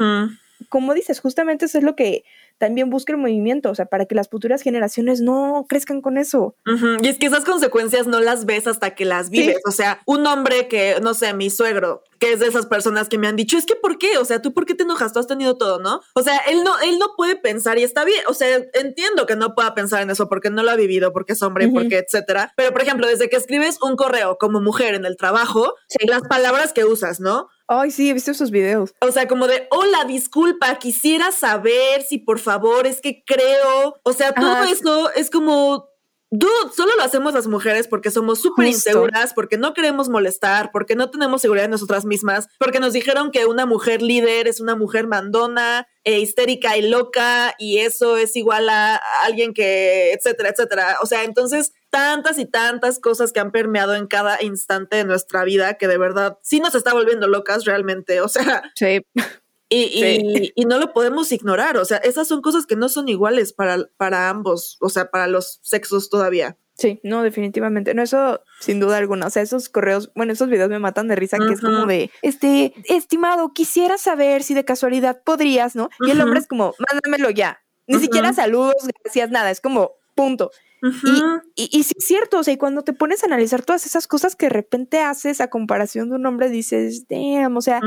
como dices, justamente eso es lo que también busca el movimiento, o sea, para que las futuras generaciones no crezcan con eso. Y es que esas consecuencias no las ves hasta que las vives. O sea, un hombre que, no sé, mi suegro, que es de esas personas que me han dicho, es que ¿por qué? O sea, ¿tú por qué te enojas? Tú has tenido todo, ¿no? O sea, él no, él no puede pensar y está bien. O sea, entiendo que no pueda pensar en eso porque no lo ha vivido, porque es hombre, porque etcétera. Pero, por ejemplo, desde que escribes un correo como mujer en el trabajo, las palabras que usas, ¿no? Ay, sí, he visto esos videos. O sea, como de, hola, disculpa, quisiera saber si por favor es que creo. O sea, todo eso es como Dude, solo lo hacemos las mujeres porque somos súper inseguras, porque no queremos molestar, porque no tenemos seguridad en nosotras mismas, porque nos dijeron que una mujer líder es una mujer mandona, e histérica y loca, y eso es igual a alguien que, etcétera, etcétera. O sea, entonces, tantas y tantas cosas que han permeado en cada instante de nuestra vida que de verdad sí nos está volviendo locas realmente. O sea, sí. Y, y, no lo podemos ignorar. O sea, esas son cosas que no son iguales para, para ambos, o sea, para los sexos todavía. Sí, no, definitivamente. No, eso sin duda alguna. O sea, esos correos, bueno, esos videos me matan de risa, que es como de, este, estimado, quisiera saber si de casualidad podrías, ¿no? Y el hombre es como, mándamelo ya. Ni siquiera saludos, gracias, nada. Es como, punto. y, y, sí es cierto, o sea, y cuando te pones a analizar todas esas cosas que de repente haces a comparación de un hombre, dices, damn, o sea,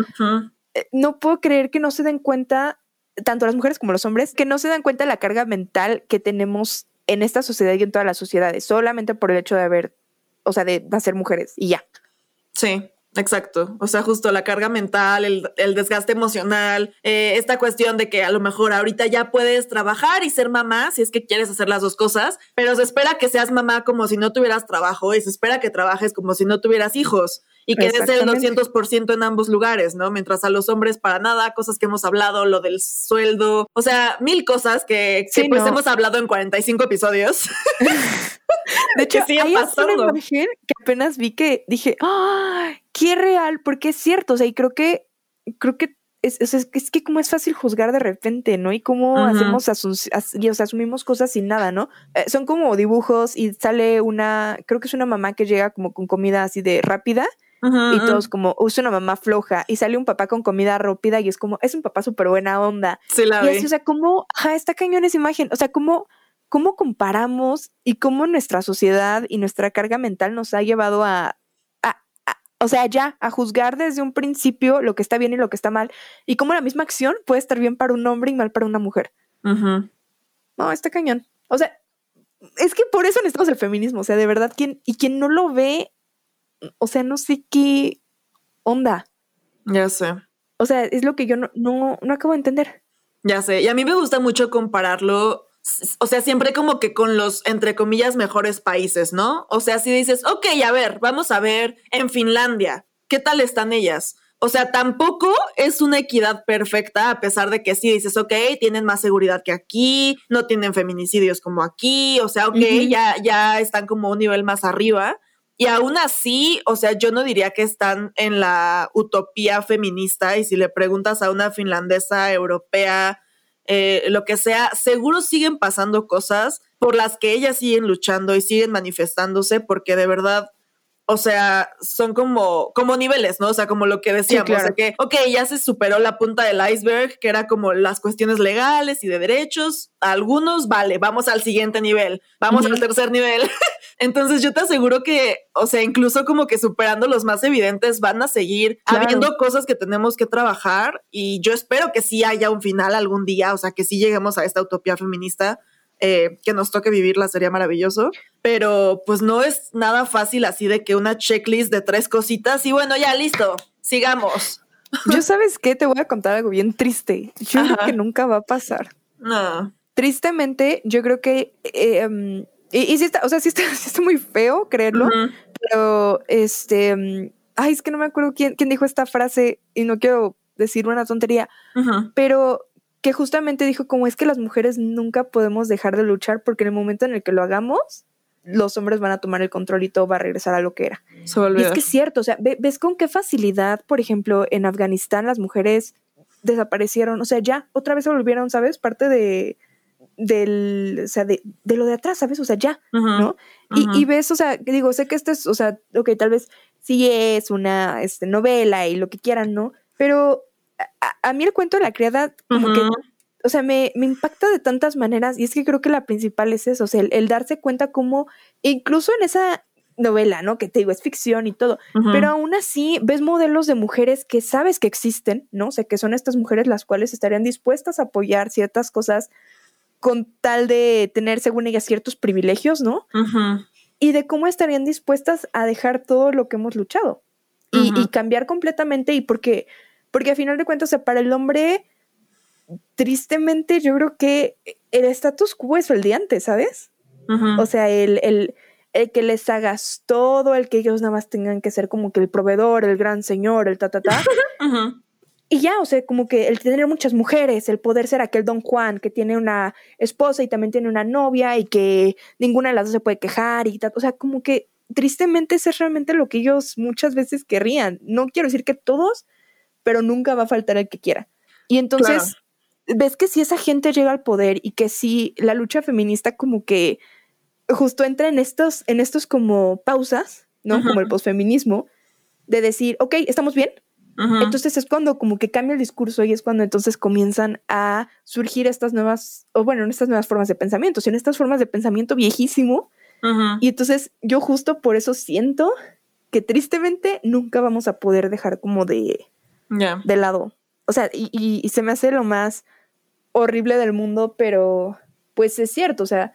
eh, no puedo creer que no se den cuenta, tanto las mujeres como los hombres, que no se dan cuenta de la carga mental que tenemos en esta sociedad y en todas las sociedades, solamente por el hecho de haber, o sea, de nacer mujeres y ya. Sí. Exacto, o sea, justo la carga mental, el, desgaste emocional, eh, esta cuestión de que a lo mejor ahorita ya puedes trabajar y ser mamá, si es que quieres hacer las dos cosas, pero se espera que seas mamá como si no tuvieras trabajo y se espera que trabajes como si no tuvieras hijos y que des el 200% en ambos lugares, ¿no? Mientras a los hombres para nada, cosas que hemos hablado, lo del sueldo, o sea, mil cosas que, pues hemos hablado en 45 episodios. De hecho, sí hay una imagen que apenas vi que dije, ¡ay! qué real, porque es cierto, o sea, y creo que, creo que es, es, es, que como es fácil juzgar de repente, ¿no? Y cómo hacemos, y, o sea, asumimos cosas sin nada, ¿no? Eh, son como dibujos y sale una, creo que es una mamá que llega como con comida así de rápida. y todos como, usa una mamá floja y sale un papá con comida rápida y es como, es un papá súper buena onda. Sí, la y así, o sea, como, ajá, está cañón esa imagen, o sea, como cómo comparamos y cómo nuestra sociedad y nuestra carga mental nos ha llevado a, o sea, ya, a juzgar desde un principio lo que está bien y lo que está mal, y cómo la misma acción puede estar bien para un hombre y mal para una mujer. No, está cañón. O sea, es que por eso necesitamos el feminismo, o sea, de verdad, quien, y quien no lo ve, o sea, no sé qué onda. Ya sé. O sea, es lo que yo no, no, no acabo de entender. Ya sé, y a mí me gusta mucho compararlo o sea, siempre como que con los, entre comillas, mejores países, ¿no? O sea, si dices, ok, a ver, vamos a ver en Finlandia, ¿qué tal están ellas? O sea, tampoco es una equidad perfecta, a pesar de que sí dices, ok, tienen más seguridad que aquí, no tienen feminicidios como aquí, o sea, ok, ya, ya están como un nivel más arriba. Y aún así, o sea, yo no diría que están en la utopía feminista. Y si le preguntas a una finlandesa europea, eh, lo que sea, seguro siguen pasando cosas por las que ellas siguen luchando y siguen manifestándose porque de verdad o sea, son como, como niveles, ¿no? O sea, como lo que decíamos, o sea que, ok, ya se superó la punta del iceberg, que era como las cuestiones legales y de derechos. algunos, vale, vamos al siguiente nivel, vamos al tercer nivel. Entonces yo te aseguro que, o sea, incluso como que superando los más evidentes, van a seguir habiendo cosas que tenemos que trabajar y yo espero que sí haya un final algún día, o sea, que sí lleguemos a esta utopía feminista eh, que nos toque vivirla sería maravilloso, pero pues no es nada fácil así de que una checklist de tres cositas y bueno, ya listo, sigamos. Yo sabes qué, te voy a contar algo bien triste. Yo creo que nunca va a pasar. No. Tristemente, yo creo que... Eh, em, y, sí está, o sea, sí está, muy feo creerlo, pero este... Em, ay, es que no me acuerdo quién, quién dijo esta frase y no quiero decir una tontería, pero que justamente dijo como es que las mujeres nunca podemos dejar de luchar porque en el momento en el que lo hagamos, los hombres van a tomar el control y todo va a regresar a lo que era. y es que es cierto, o sea, ves con qué facilidad, por ejemplo, en Afganistán las mujeres desaparecieron, o sea, ya otra vez se volvieron, ¿sabes? Parte de del, o sea, de, de lo de atrás, ¿sabes? O sea, ya, ¿no? y, y, ves, o sea, digo, sé que esto es, o sea, ok, tal vez sí es una este, novela y lo que quieran, ¿no? Pero a, mí el cuento de la criada, como que, o sea, me, impacta de tantas maneras y es que creo que la principal es eso, o sea, el, darse cuenta como, incluso en esa novela, ¿no? Que te digo, es ficción y todo, pero aún así ves modelos de mujeres que sabes que existen, ¿no? O sea, que son estas mujeres las cuales estarían dispuestas a apoyar ciertas cosas con tal de tener, según ellas, ciertos privilegios, ¿no? Y de cómo estarían dispuestas a dejar todo lo que hemos luchado y, y cambiar completamente y porque porque a final de cuentas, o sea, para el hombre, tristemente, yo creo que el status quo es el de antes, ¿sabes? O sea, el, el, el, que les hagas todo, el que ellos nada más tengan que ser como que el proveedor, el gran señor, el ta, ta, ta. Y ya, o sea, como que el tener muchas mujeres, el poder ser aquel don Juan que tiene una esposa y también tiene una novia y que ninguna de las dos se puede quejar y tal. O sea, como que tristemente eso es realmente lo que ellos muchas veces querrían. No quiero decir que todos, pero nunca va a faltar el que quiera. Y entonces, ves que si esa gente llega al poder y que si la lucha feminista como que justo entra en estos, en estos como pausas, ¿no? Como el posfeminismo, de decir, ok, ¿estamos bien? Entonces es cuando como que cambia el discurso y es cuando entonces comienzan a surgir estas nuevas, o bueno, en estas nuevas formas de pensamiento, en estas formas de pensamiento viejísimo. Y entonces yo justo por eso siento que tristemente nunca vamos a poder dejar como de, de lado. O sea, y, se me hace lo más horrible del mundo, pero pues es cierto, o sea,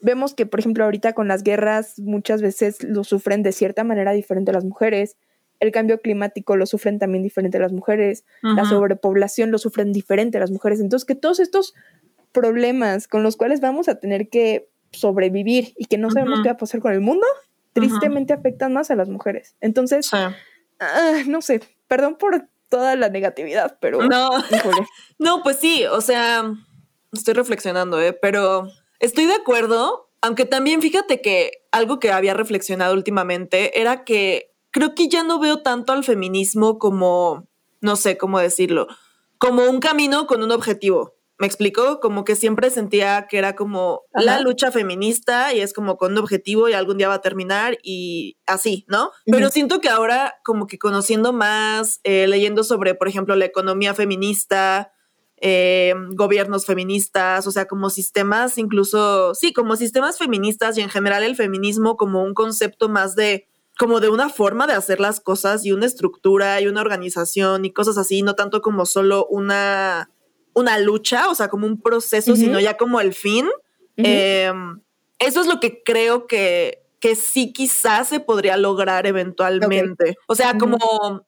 vemos que, por ejemplo, ahorita con las guerras muchas veces lo sufren de cierta manera diferente las mujeres, el cambio climático lo sufren también diferente las mujeres, la sobrepoblación lo sufren diferente las mujeres, entonces que todos estos problemas con los cuales vamos a tener que sobrevivir y que no sabemos qué va a pasar con el mundo, tristemente afectan más a las mujeres. Entonces, ah, no sé, perdón por toda la negatividad, pero no, no, pues sí, o sea, estoy reflexionando, ¿eh? pero estoy de acuerdo, aunque también fíjate que algo que había reflexionado últimamente era que creo que ya no veo tanto al feminismo como, no sé cómo decirlo, como un camino con un objetivo. ¿Me explico? Como que siempre sentía que era como la lucha feminista y es como con un objetivo y algún día va a terminar y así, ¿no? Pero siento que ahora como que conociendo más, eh, leyendo sobre, por ejemplo, la economía feminista, eh, gobiernos feministas, o sea, como sistemas incluso, sí, como sistemas feministas y en general el feminismo como un concepto más de como de una forma de hacer las cosas y una estructura y una organización y cosas así, no tanto como solo una, una lucha, o sea, como un proceso, sino ya como el fin. Em, eso es lo que creo que, que sí quizás se podría lograr eventualmente. O sea, como,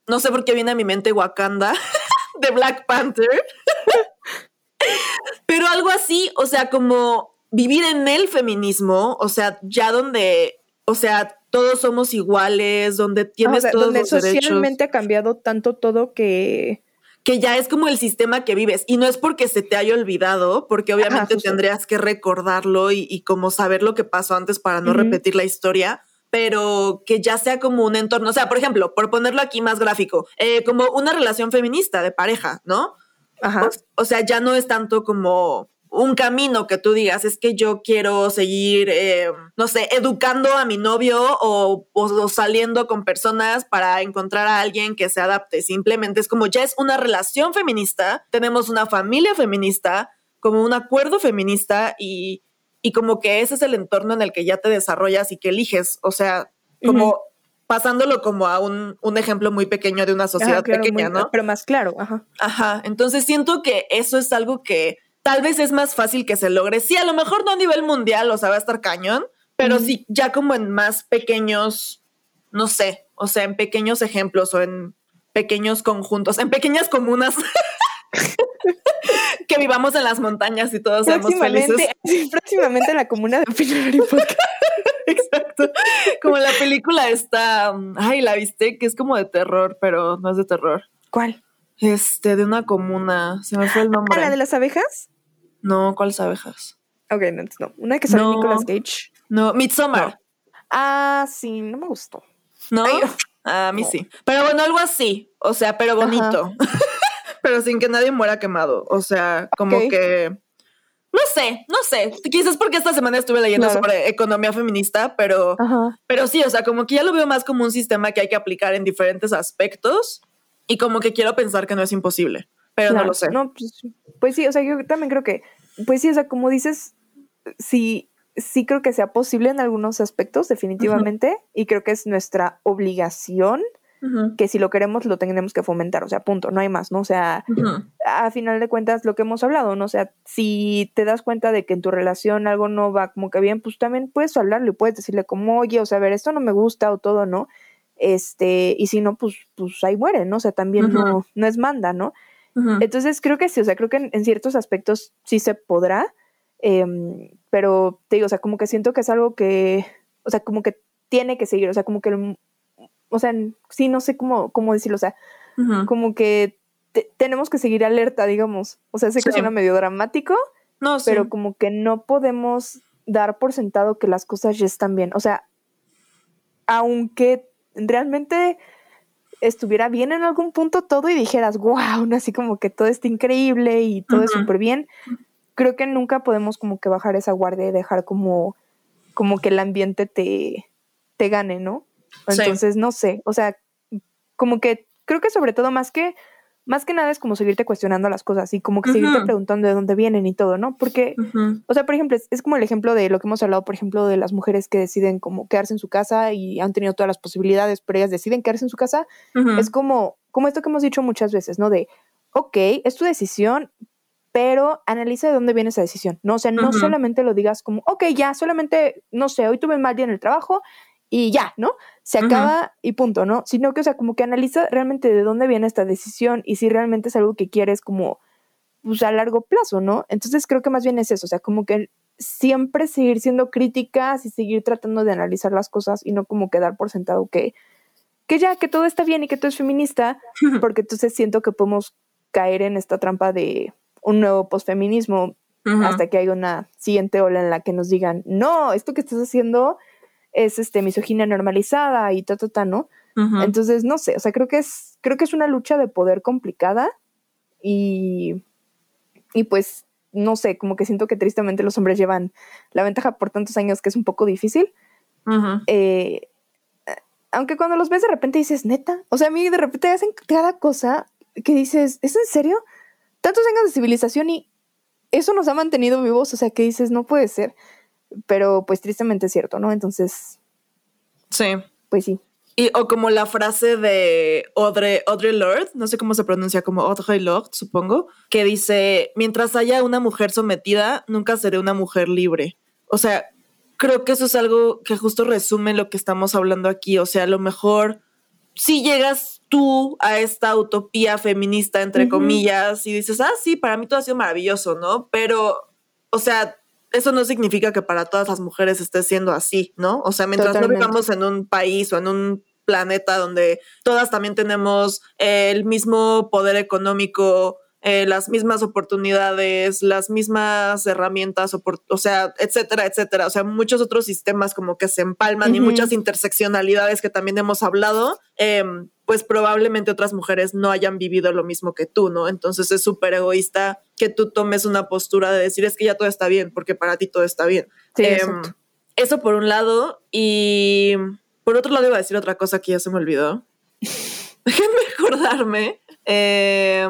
no sé por qué viene a mi mente Wakanda de Black Panther, pero algo así, o sea, como vivir en el feminismo, o sea, ya donde, o sea, todos somos iguales, donde tienes todos donde socialmente ha cambiado tanto todo que que ya es como el sistema que vives y no es porque se te haya olvidado, porque obviamente tendrías que recordarlo y, como saber lo que pasó antes para no repetir la historia, pero que ya sea como un entorno, o sea, por ejemplo, por ponerlo aquí más gráfico, eh, como una relación feminista de pareja, ¿no? Ajá. o sea, ya no es tanto como un camino que tú digas, es que yo quiero seguir, eh, no sé, educando a mi novio o, saliendo con personas para encontrar a alguien que se adapte. Simplemente es como ya es una relación feminista, tenemos una familia feminista, como un acuerdo feminista y, y como que ese es el entorno en el que ya te desarrollas y que eliges. O sea, como... pasándolo como a un, ejemplo muy pequeño de una sociedad pequeña, ¿no? Pero más claro, ajá. Ajá, entonces siento que eso es algo que tal vez es más fácil que se logre. Sí, a lo mejor no a nivel mundial, o sea, va a estar cañón, pero sí, ya como en más pequeños, no sé, o sea, en pequeños ejemplos o en pequeños conjuntos, en pequeñas comunas. que vivamos en las montañas y todos seamos felices. próximamente en la comuna de Exacto. Como la película está, ay, la viste, que es como de terror, pero no es de terror. ¿Cuál? Este, de una comuna. Se me fue el nombre. ¿La de las abejas? No, ¿cuáles abejas? Ok, no, no. Una que sale Nicolas Cage. No, Midsommar. Ah, sí, no me gustó. ¿No? a mí sí. Pero bueno, algo así. O sea, pero bonito. pero sin que nadie muera quemado. O sea, como que. No sé, no sé. Quizás porque esta semana estuve leyendo sobre economía feminista, pero, pero sí, o sea, como que ya lo veo más como un sistema que hay que aplicar en diferentes aspectos y como que quiero pensar que no es imposible pero no lo sé. No, pues, pues, sí, o sea, yo también creo que, pues sí, o sea, como dices, sí, sí creo que sea posible en algunos aspectos, definitivamente, y creo que es nuestra obligación que si lo queremos lo tenemos que fomentar, o sea, punto, no hay más, ¿no? O sea, a final de cuentas lo que hemos hablado, ¿no? O sea, si te das cuenta de que en tu relación algo no va como que bien, pues también puedes hablarle, puedes decirle como, oye, o sea, a ver, esto no me gusta o todo, ¿no? Este, y si no, pues, pues ahí muere, ¿no? O sea, también no, no es manda, ¿no? Entonces creo que sí, o sea, creo que en, ciertos aspectos sí se podrá, em, pero te digo, o sea, como que siento que es algo que, o sea, como que tiene que seguir, o sea, como que, o sea, sí, no sé cómo, cómo decirlo, o sea, como que tenemos que seguir alerta, digamos, o sea, sé que suena medio dramático, no, pero como que no podemos dar por sentado que las cosas ya están bien, o sea, aunque realmente estuviera bien en algún punto todo y dijeras, wow, así como que todo está increíble y todo es súper bien, creo que nunca podemos como que bajar esa guardia y dejar como, como que el ambiente te, te gane, ¿no? Entonces, no sé, o sea, como que creo que sobre todo más que más que nada es como seguirte cuestionando las cosas y como que seguirte preguntando de dónde vienen y todo, ¿no? Porque, o sea, por ejemplo, es, como el ejemplo de lo que hemos hablado, por ejemplo, de las mujeres que deciden como quedarse en su casa y han tenido todas las posibilidades, pero ellas deciden quedarse en su casa. Es como, como esto que hemos dicho muchas veces, ¿no? De, ok, es tu decisión, pero analiza de dónde viene esa decisión, ¿no? O sea, no solamente lo digas como, ok, ya, solamente, no sé, hoy tuve un mal día en el trabajo y ya, ¿no? Se acaba y punto, ¿no? Sino que, o sea, como que analiza realmente de dónde viene esta decisión y si realmente es algo que quieres como, pues, a largo plazo, ¿no? Entonces creo que más bien es eso, o sea, como que siempre seguir siendo críticas y seguir tratando de analizar las cosas y no como quedar por sentado que, que ya, que todo está bien y que todo es feminista, porque entonces siento que podemos caer en esta trampa de un nuevo posfeminismo hasta que haya una siguiente ola en la que nos digan, no, esto que estás haciendo es este misoginia normalizada y ta, ta, ta, ¿no? Entonces, no sé, o sea, creo que es, creo que es una lucha de poder complicada y, y pues, no sé, como que siento que tristemente los hombres llevan la ventaja por tantos años que es un poco difícil. Eh, aunque cuando los ves de repente dices, neta, o sea, a mí de repente hacen cada cosa que dices, ¿es en serio? tantos años de civilización y eso nos ha mantenido vivos, o sea, que dices, no puede ser, pero pues tristemente es cierto, ¿no? Entonces, sí. Pues sí. Y, o como la frase de Audrey, Audrey Lorde, no sé cómo se pronuncia, como Audrey Lorde, supongo, que dice, mientras haya una mujer sometida, nunca seré una mujer libre. O sea, creo que eso es algo que justo resume lo que estamos hablando aquí. O sea, a lo mejor si llegas tú a esta utopía feminista, entre comillas, y dices, ah, sí, para mí todo ha sido maravilloso, ¿no? Pero, o sea, eso no significa que para todas las mujeres esté siendo así, ¿no? O sea, mientras no vivamos en un país o en un planeta donde todas también tenemos el mismo poder económico, eh, las mismas oportunidades, las mismas herramientas, o sea, etcétera, etcétera. O sea, muchos otros sistemas como que se empalman y muchas interseccionalidades que también hemos hablado, em, pues probablemente otras mujeres no hayan vivido lo mismo que tú, ¿no? Entonces es súper egoísta que tú tomes una postura de decir es que ya todo está bien, porque para ti todo está bien. Em, eso por un lado, y por otro lado iba a decir otra cosa que ya se me olvidó. Déjenme acordarme. Eh,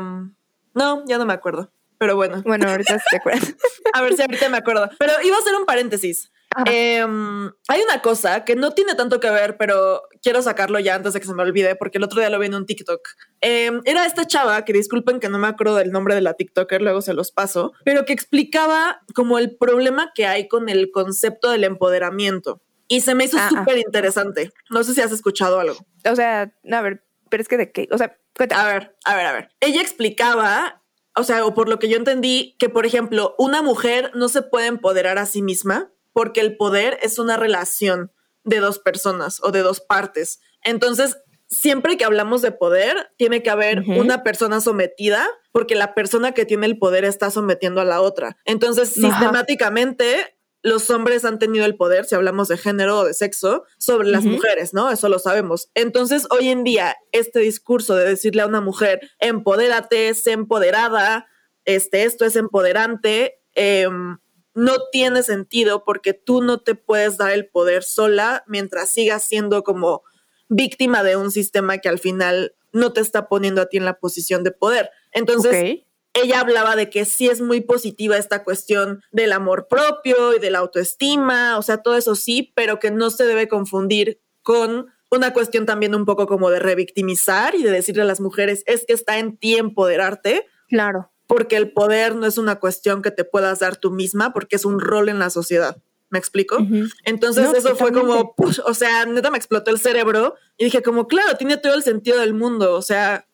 no, ya no me acuerdo. Pero bueno. Bueno, ahorita te acuerdas. a ver si ahorita me acuerdo. Pero iba a hacer un paréntesis. Em, hay una cosa que no tiene tanto que ver, pero quiero sacarlo ya antes de que se me olvide, porque el otro día lo vi en un TikTok. Em, era esta chava, que disculpen que no me acuerdo del nombre de la TikToker, luego se los paso, pero que explicaba como el problema que hay con el concepto del empoderamiento. Y se me hizo ah, ah. súper interesante. No sé si has escuchado algo. O sea, a ver, pero es que de qué, o sea, a ver, a ver, a ver. Ella explicaba, o sea, o por lo que yo entendí, que por ejemplo, una mujer no se puede empoderar a sí misma porque el poder es una relación de dos personas o de dos partes. Entonces, siempre que hablamos de poder, tiene que haber una persona sometida porque la persona que tiene el poder está sometiendo a la otra. Entonces, sistemáticamente, los hombres han tenido el poder, si hablamos de género o de sexo, sobre las mujeres, ¿no? Eso lo sabemos. Entonces, hoy en día, este discurso de decirle a una mujer, empodérate, sé empoderada, este, esto es empoderante, em, no tiene sentido porque tú no te puedes dar el poder sola mientras sigas siendo como víctima de un sistema que al final no te está poniendo a ti en la posición de poder. Entonces, ella hablaba de que sí es muy positiva esta cuestión del amor propio y de la autoestima, o sea, todo eso sí, pero que no se debe confundir con una cuestión también un poco como de revictimizar y de decirle a las mujeres, es que está en ti empoderarte. Claro. Porque el poder no es una cuestión que te puedas dar tú misma, porque es un rol en la sociedad. ¿Me explico? Entonces eso fue como, o sea, neta me explotó el cerebro y dije como, claro, tiene todo el sentido del mundo, o sea,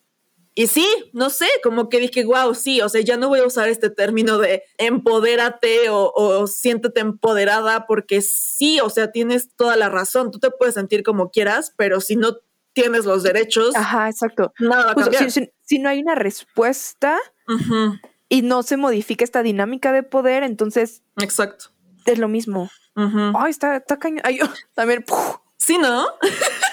y sí, no sé, como que dije, wow, sí, o sea, ya no voy a usar este término de empodérate o, siéntete empoderada, porque sí, o sea, tienes toda la razón. Tú te puedes sentir como quieras, pero si no tienes los derechos, Ajá, exacto. nada va a Si, no hay una respuesta y no se modifica esta dinámica de poder, entonces. Exacto. Es lo mismo. Ay, está, está cañón. Ay, también. Sí, ¿no?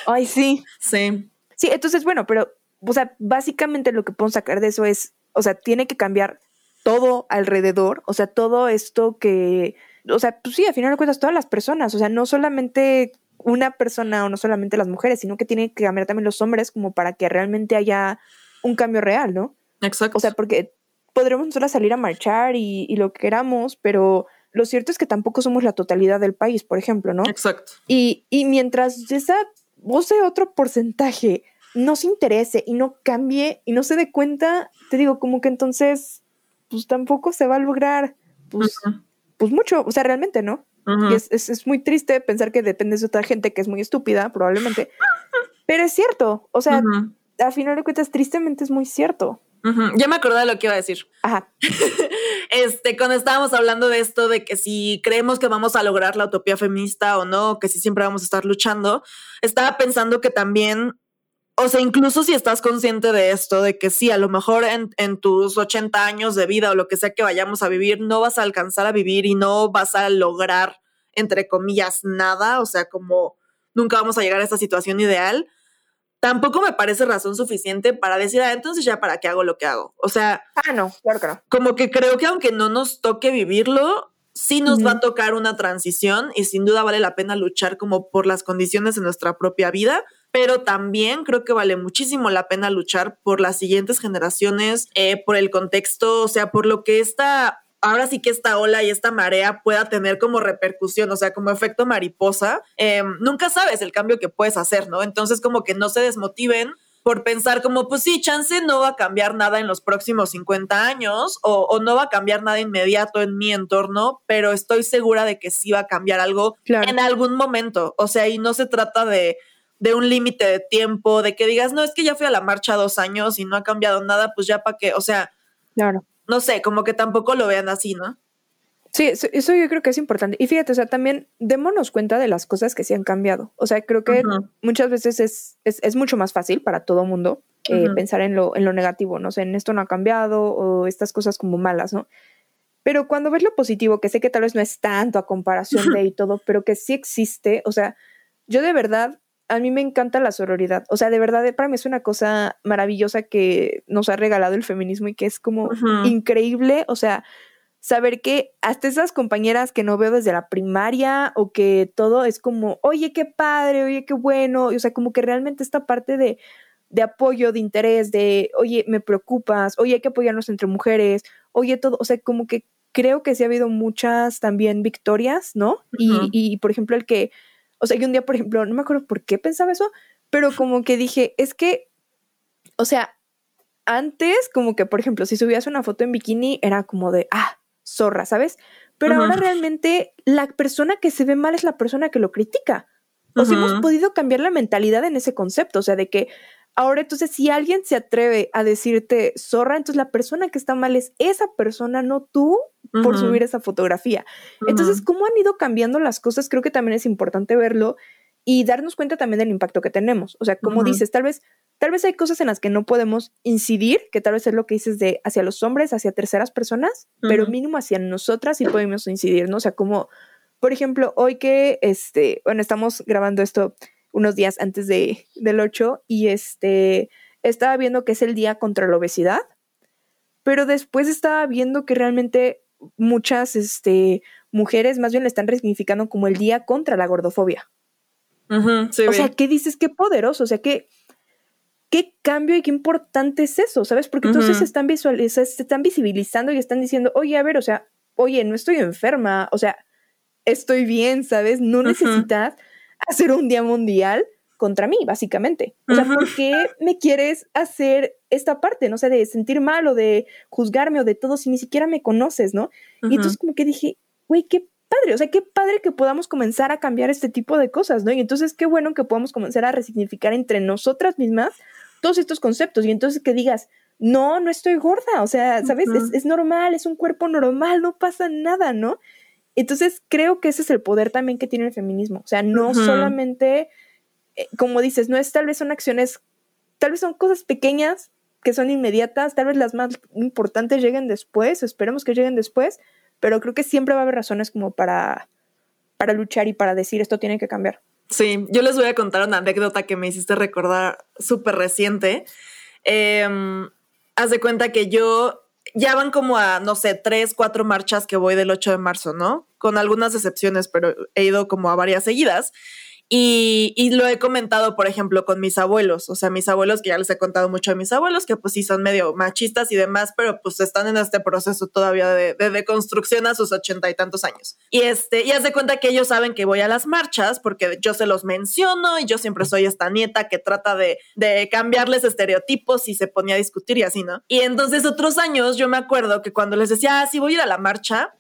Ay, sí. Sí. Sí, entonces, bueno, pero o sea, básicamente lo que podemos sacar de eso es, o sea, tiene que cambiar todo alrededor, o sea, todo esto que, o sea, pues sí, al final de cuentas, todas las personas, o sea, no solamente una persona o no solamente las mujeres, sino que tiene que cambiar también los hombres como para que realmente haya un cambio real, ¿no? Exacto. O sea, porque podremos nosotros salir a marchar y, y, lo que queramos, pero lo cierto es que tampoco somos la totalidad del país, por ejemplo, ¿no? Exacto. Y, y mientras esa, o sea, otro porcentaje no se interese y no cambie y no se dé cuenta, te digo, como que entonces, pues tampoco se va a lograr, pues, pues mucho, o sea, realmente, ¿no? Y es, es, muy triste pensar que depende de otra gente que es muy estúpida, probablemente, pero es cierto, o sea, al final de cuentas, tristemente es muy cierto. Ya me acordé de lo que iba a decir. Ajá. este, cuando estábamos hablando de esto, de que si creemos que vamos a lograr la utopía feminista o no, que si siempre vamos a estar luchando, estaba pensando que también o sea, incluso si estás consciente de esto, de que sí, a lo mejor en, en, tus 80 años de vida o lo que sea que vayamos a vivir, no vas a alcanzar a vivir y no vas a lograr, entre comillas, nada, o sea, como nunca vamos a llegar a esta situación ideal, tampoco me parece razón suficiente para decir, ah, entonces ya para qué hago lo que hago. O sea, ah, no, claro que no. Como que creo que aunque no nos toque vivirlo, sí nos va a tocar una transición y sin duda vale la pena luchar como por las condiciones de nuestra propia vida, pero también creo que vale muchísimo la pena luchar por las siguientes generaciones, eh, por el contexto, o sea, por lo que esta ahora sí que esta ola y esta marea pueda tener como repercusión, o sea, como efecto mariposa, eh, nunca sabes el cambio que puedes hacer, ¿no? Entonces como que no se desmotiven por pensar como, pues sí, chance no va a cambiar nada en los próximos 50 años o, no va a cambiar nada inmediato en mi entorno, pero estoy segura de que sí va a cambiar algo en algún momento. O sea, y no se trata de, de un límite de tiempo, de que digas, no, es que ya fui a la marcha dos años y no ha cambiado nada, pues ya para qué, o sea, claro. no sé, como que tampoco lo vean así, ¿no? Sí, eso yo creo que es importante. Y fíjate, o sea, también démonos cuenta de las cosas que se han cambiado. O sea, creo que muchas veces es, es, mucho más fácil para todo mundo eh, pensar en lo, en lo negativo, ¿no? O sea, en esto no ha cambiado o estas cosas como malas, ¿no? Pero cuando ves lo positivo, que sé que tal vez no es tanto a comparación de y todo, pero que sí existe, o sea, yo de verdad, a mí me encanta la sororidad. O sea, de verdad, para mí es una cosa maravillosa que nos ha regalado el feminismo y que es como increíble. O sea, saber que hasta esas compañeras que no veo desde la primaria o que todo es como, oye, qué padre, oye, qué bueno, o sea, como que realmente esta parte de, de apoyo, de interés, de, oye, me preocupas, oye, hay que apoyarnos entre mujeres, oye, todo, o sea, como que creo que sí ha habido muchas también victorias, ¿no? y, y, por ejemplo, el que, o sea, que un día, por ejemplo, no me acuerdo por qué pensaba eso, pero como que dije, es que, o sea, antes, como que, por ejemplo, si subías una foto en bikini, era como de, ah, zorra, ¿sabes? Pero ahora realmente la persona que se ve mal es la persona que lo critica. Nos hemos podido cambiar la mentalidad en ese concepto, o sea, de que ahora entonces si alguien se atreve a decirte zorra, entonces la persona que está mal es esa persona, no tú, por subir esa fotografía. Entonces, ¿cómo han ido cambiando las cosas? Creo que también es importante verlo y darnos cuenta también del impacto que tenemos. O sea, como dices, tal vez, tal vez hay cosas en las que no podemos incidir, que tal vez es lo que dices de hacia los hombres, hacia terceras personas, pero mínimo hacia nosotras sí podemos incidir, ¿no? O sea, como, por ejemplo, hoy que, este, bueno, estamos grabando esto unos días antes de, del 8 y este, estaba viendo que es el día contra la obesidad, pero después estaba viendo que realmente muchas, este, mujeres más bien le están resignificando como el día contra la gordofobia o sea, ¿qué dices? Qué poderoso, o sea, qué, qué cambio y qué importante es eso, ¿sabes? Porque entonces se están, visualizando, se están visibilizando y están diciendo, oye, a ver, o sea, oye, no estoy enferma, o sea, estoy bien, ¿sabes? No necesitas hacer un día mundial contra mí, básicamente. O sea, ¿por qué me quieres hacer esta parte, no sé, de sentir mal o de juzgarme o de todo si ni siquiera me conoces, ¿no? Y entonces como que dije, güey, qué padre, o sea, qué padre que podamos comenzar a cambiar este tipo de cosas, ¿no? Y entonces qué bueno que podamos comenzar a resignificar entre nosotras mismas todos estos conceptos y entonces que digas, no, no estoy gorda, o sea, ¿sabes? es, normal, es un cuerpo normal, no pasa nada, ¿no? Entonces creo que ese es el poder también que tiene el feminismo, o sea, no solamente, eh, como dices, no es tal vez son acciones, tal vez son cosas pequeñas que son inmediatas, tal vez las más importantes lleguen después, esperemos que lleguen después, pero creo que siempre va a haber razones como para, para luchar y para decir esto tiene que cambiar. Sí, yo les voy a contar una anécdota que me hiciste recordar súper reciente. Em, haz de cuenta que yo ya van como a, no sé, tres, cuatro marchas que voy del 8 de marzo, ¿no? Con algunas excepciones, pero he ido como a varias seguidas. Y, lo he comentado, por ejemplo, con mis abuelos, o sea, mis abuelos, que ya les he contado mucho de mis abuelos, que pues sí son medio machistas y demás, pero pues están en este proceso todavía de, de, de construcción a sus ochenta y tantos años. Y este, y haz de cuenta que ellos saben que voy a las marchas porque yo se los menciono y yo siempre soy esta nieta que trata de, de cambiarles estereotipos y se ponía a discutir y así, ¿no? Y entonces otros años yo me acuerdo que cuando les decía, ah, sí voy a ir a la marcha,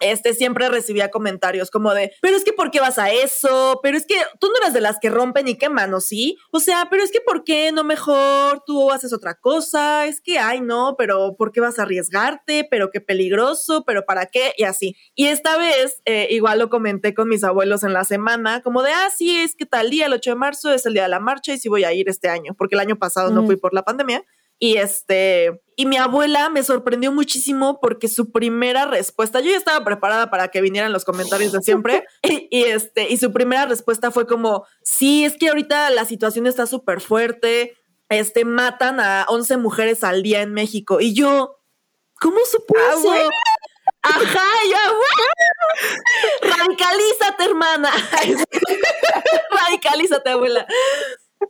este siempre recibía comentarios como de, pero es que ¿por qué vas a eso? Pero es que tú no eres de las que rompen y queman, ¿o sí? O sea, pero es que ¿por qué no mejor tú haces otra cosa? Es que, ay, no, pero ¿por qué vas a arriesgarte? Pero qué peligroso, pero ¿para qué? Y así. Y esta vez, eh, igual lo comenté con mis abuelos en la semana, como de, ah, sí, es que tal día, el 8 de marzo, es el día de la marcha y sí voy a ir este año, porque el año pasado no fui por la pandemia. Y este, y mi abuela me sorprendió muchísimo porque su primera respuesta, yo ya estaba preparada para que vinieran los comentarios de siempre, y, este, y su primera respuesta fue como, sí, es que ahorita la situación está súper fuerte, este, matan a 11 mujeres al día en México. Y yo, ¿cómo supo ah, Ajá, ya, radicalízate, hermana. radicalízate, abuela.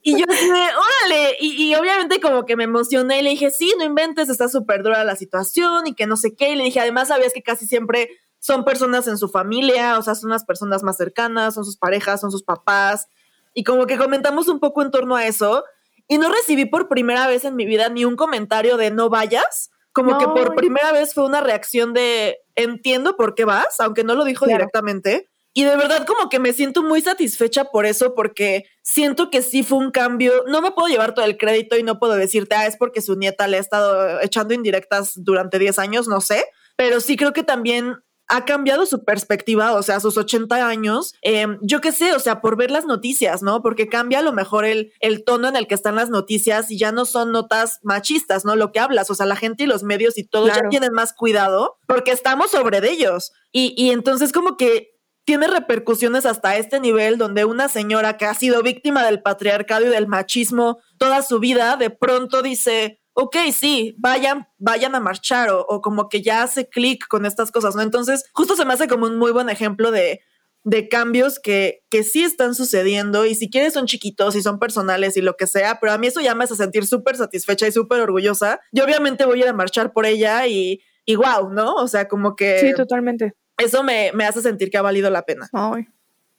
Y yo dije, órale, y, y, obviamente como que me emocioné y le dije, sí, no inventes, está súper dura la situación y que no sé qué. Y le dije, además sabías que casi siempre son personas en su familia, o sea, son las personas más cercanas, son sus parejas, son sus papás. Y como que comentamos un poco en torno a eso. Y no recibí por primera vez en mi vida ni un comentario de no vayas. Como que por primera vez fue una reacción de entiendo por qué vas, aunque no lo dijo directamente. Y de verdad como que me siento muy satisfecha por eso, porque siento que sí fue un cambio. No me puedo llevar todo el crédito y no puedo decirte, ah, es porque su nieta le ha estado echando indirectas durante 10 años, no sé. Pero sí creo que también ha cambiado su perspectiva, o sea, sus 80 años, em, yo qué sé, o sea, por ver las noticias, ¿no? Porque cambia a lo mejor el, el tono en el que están las noticias y ya no son notas machistas, ¿no? Lo que hablas, o sea, la gente y los medios y todo ya tienen más cuidado porque estamos sobre de ellos. Y, y entonces como que tiene repercusiones hasta este nivel donde una señora que ha sido víctima del patriarcado y del machismo toda su vida, de pronto dice, ok, sí, vayan, vayan a marchar o, como que ya hace clic con estas cosas, ¿no? Entonces, justo se me hace como un muy buen ejemplo de, de cambios que, que sí están sucediendo y si quieres son chiquitos y son personales y lo que sea, pero a mí eso ya me hace sentir súper satisfecha y súper orgullosa. Yo obviamente voy a ir a marchar por ella y, y wow, ¿no? O sea, como que... Sí, totalmente. Eso me, me hace sentir que ha valido la pena. Ay.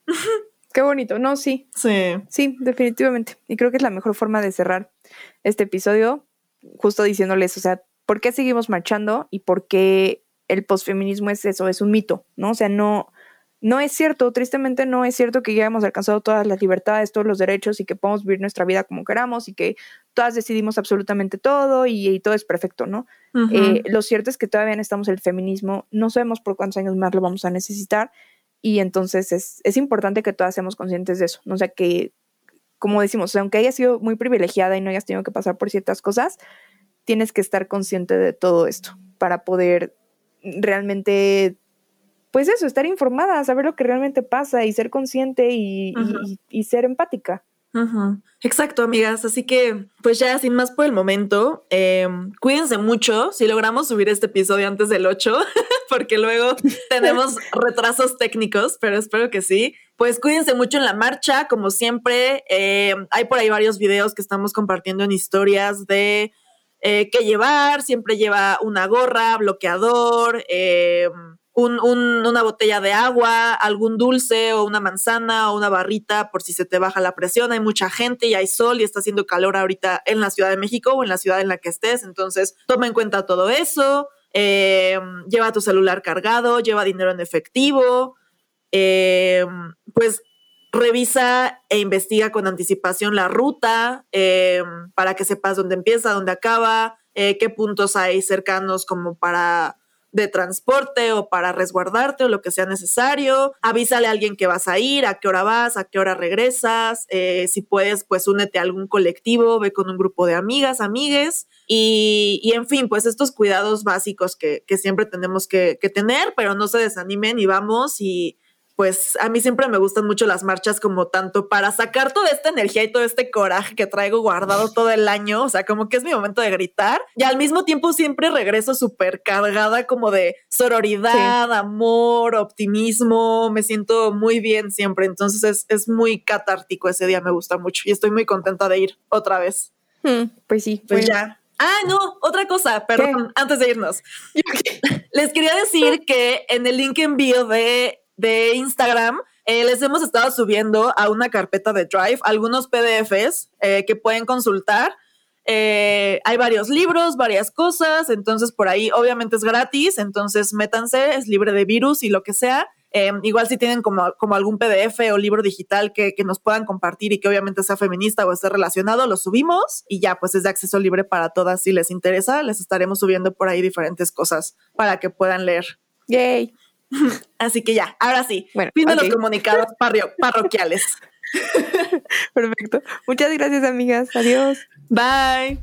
Qué bonito, no, sí. Sí. Sí, definitivamente. Y creo que es la mejor forma de cerrar este episodio justo diciéndoles, o sea, ¿por qué seguimos marchando y por qué el posfeminismo es eso, es un mito, ¿no? O sea, no, no es cierto, tristemente no es cierto que ya hemos alcanzado todas las libertades, todos los derechos y que podemos vivir nuestra vida como queramos y que todas decidimos absolutamente todo y, todo es perfecto, ¿no? Eh, lo cierto es que todavía necesitamos el feminismo, no sabemos por cuántos años más lo vamos a necesitar y entonces es, es importante que todas seamos conscientes de eso, ¿no? O sea, que como decimos, aunque hayas sido muy privilegiada y no hayas tenido que pasar por ciertas cosas, tienes que estar consciente de todo esto para poder realmente, pues eso, estar informada, saber lo que realmente pasa y ser consciente y, ser empática. Exacto, amigas. Así que, pues ya sin más por el momento, em, cuídense mucho si logramos subir este episodio antes del 8, porque luego tenemos retrasos técnicos, pero espero que sí pues cuídense mucho en la marcha, como siempre. Eh, hay por ahí varios videos que estamos compartiendo en historias de eh, qué llevar. Siempre lleva una gorra, bloqueador, eh, una botella de agua, algún dulce o una manzana o una barrita por si se te baja la presión. Hay mucha gente y hay sol y está haciendo calor ahorita en la Ciudad de México o en la ciudad en la que estés. Entonces, toma en cuenta todo eso. lleva tu celular cargado, lleva dinero en efectivo. Eh, pues revisa e investiga con anticipación la ruta eh, para que sepas dónde empieza, dónde acaba, eh, qué puntos hay cercanos como para de transporte o para resguardarte o lo que sea necesario. Avísale a alguien que vas a ir, a qué hora vas, a qué hora regresas. si puedes, pues únete a algún colectivo, ve con un grupo de amigas, amigues. Y, y en fin, pues estos cuidados básicos que, que siempre tenemos que, que tener, pero no se desanimen y vamos y pues a mí siempre me gustan mucho las marchas como tanto para sacar toda esta energía y todo este coraje que traigo guardado todo el año, o sea, como que es mi momento de gritar y al mismo tiempo siempre regreso súper cargada como de sororidad, amor, optimismo, me siento muy bien siempre, entonces es, es, muy catártico ese día, me gusta mucho y estoy muy contenta de ir otra vez. Hmm, pues sí, pues ya. Ah, no, otra cosa, perdón, antes de irnos. Les quería decir que en el link envío de de Instagram, eh, les hemos estado subiendo a una carpeta de Drive algunos PDFs eh, que pueden consultar. Eh, hay varios libros, varias cosas, entonces por ahí obviamente es gratis, entonces métanse, es libre de virus y lo que sea. igual si tienen como, como algún PDF o libro digital que, que, nos puedan compartir y que obviamente sea feminista o esté relacionado, lo subimos y ya pues es de acceso libre para todas. Si les interesa, les estaremos subiendo por ahí diferentes cosas para que puedan leer. Yay. Así que ya, ahora sí. Bueno, los comunicados parroquiales. Perfecto. Muchas gracias, amigas. Adiós. Bye.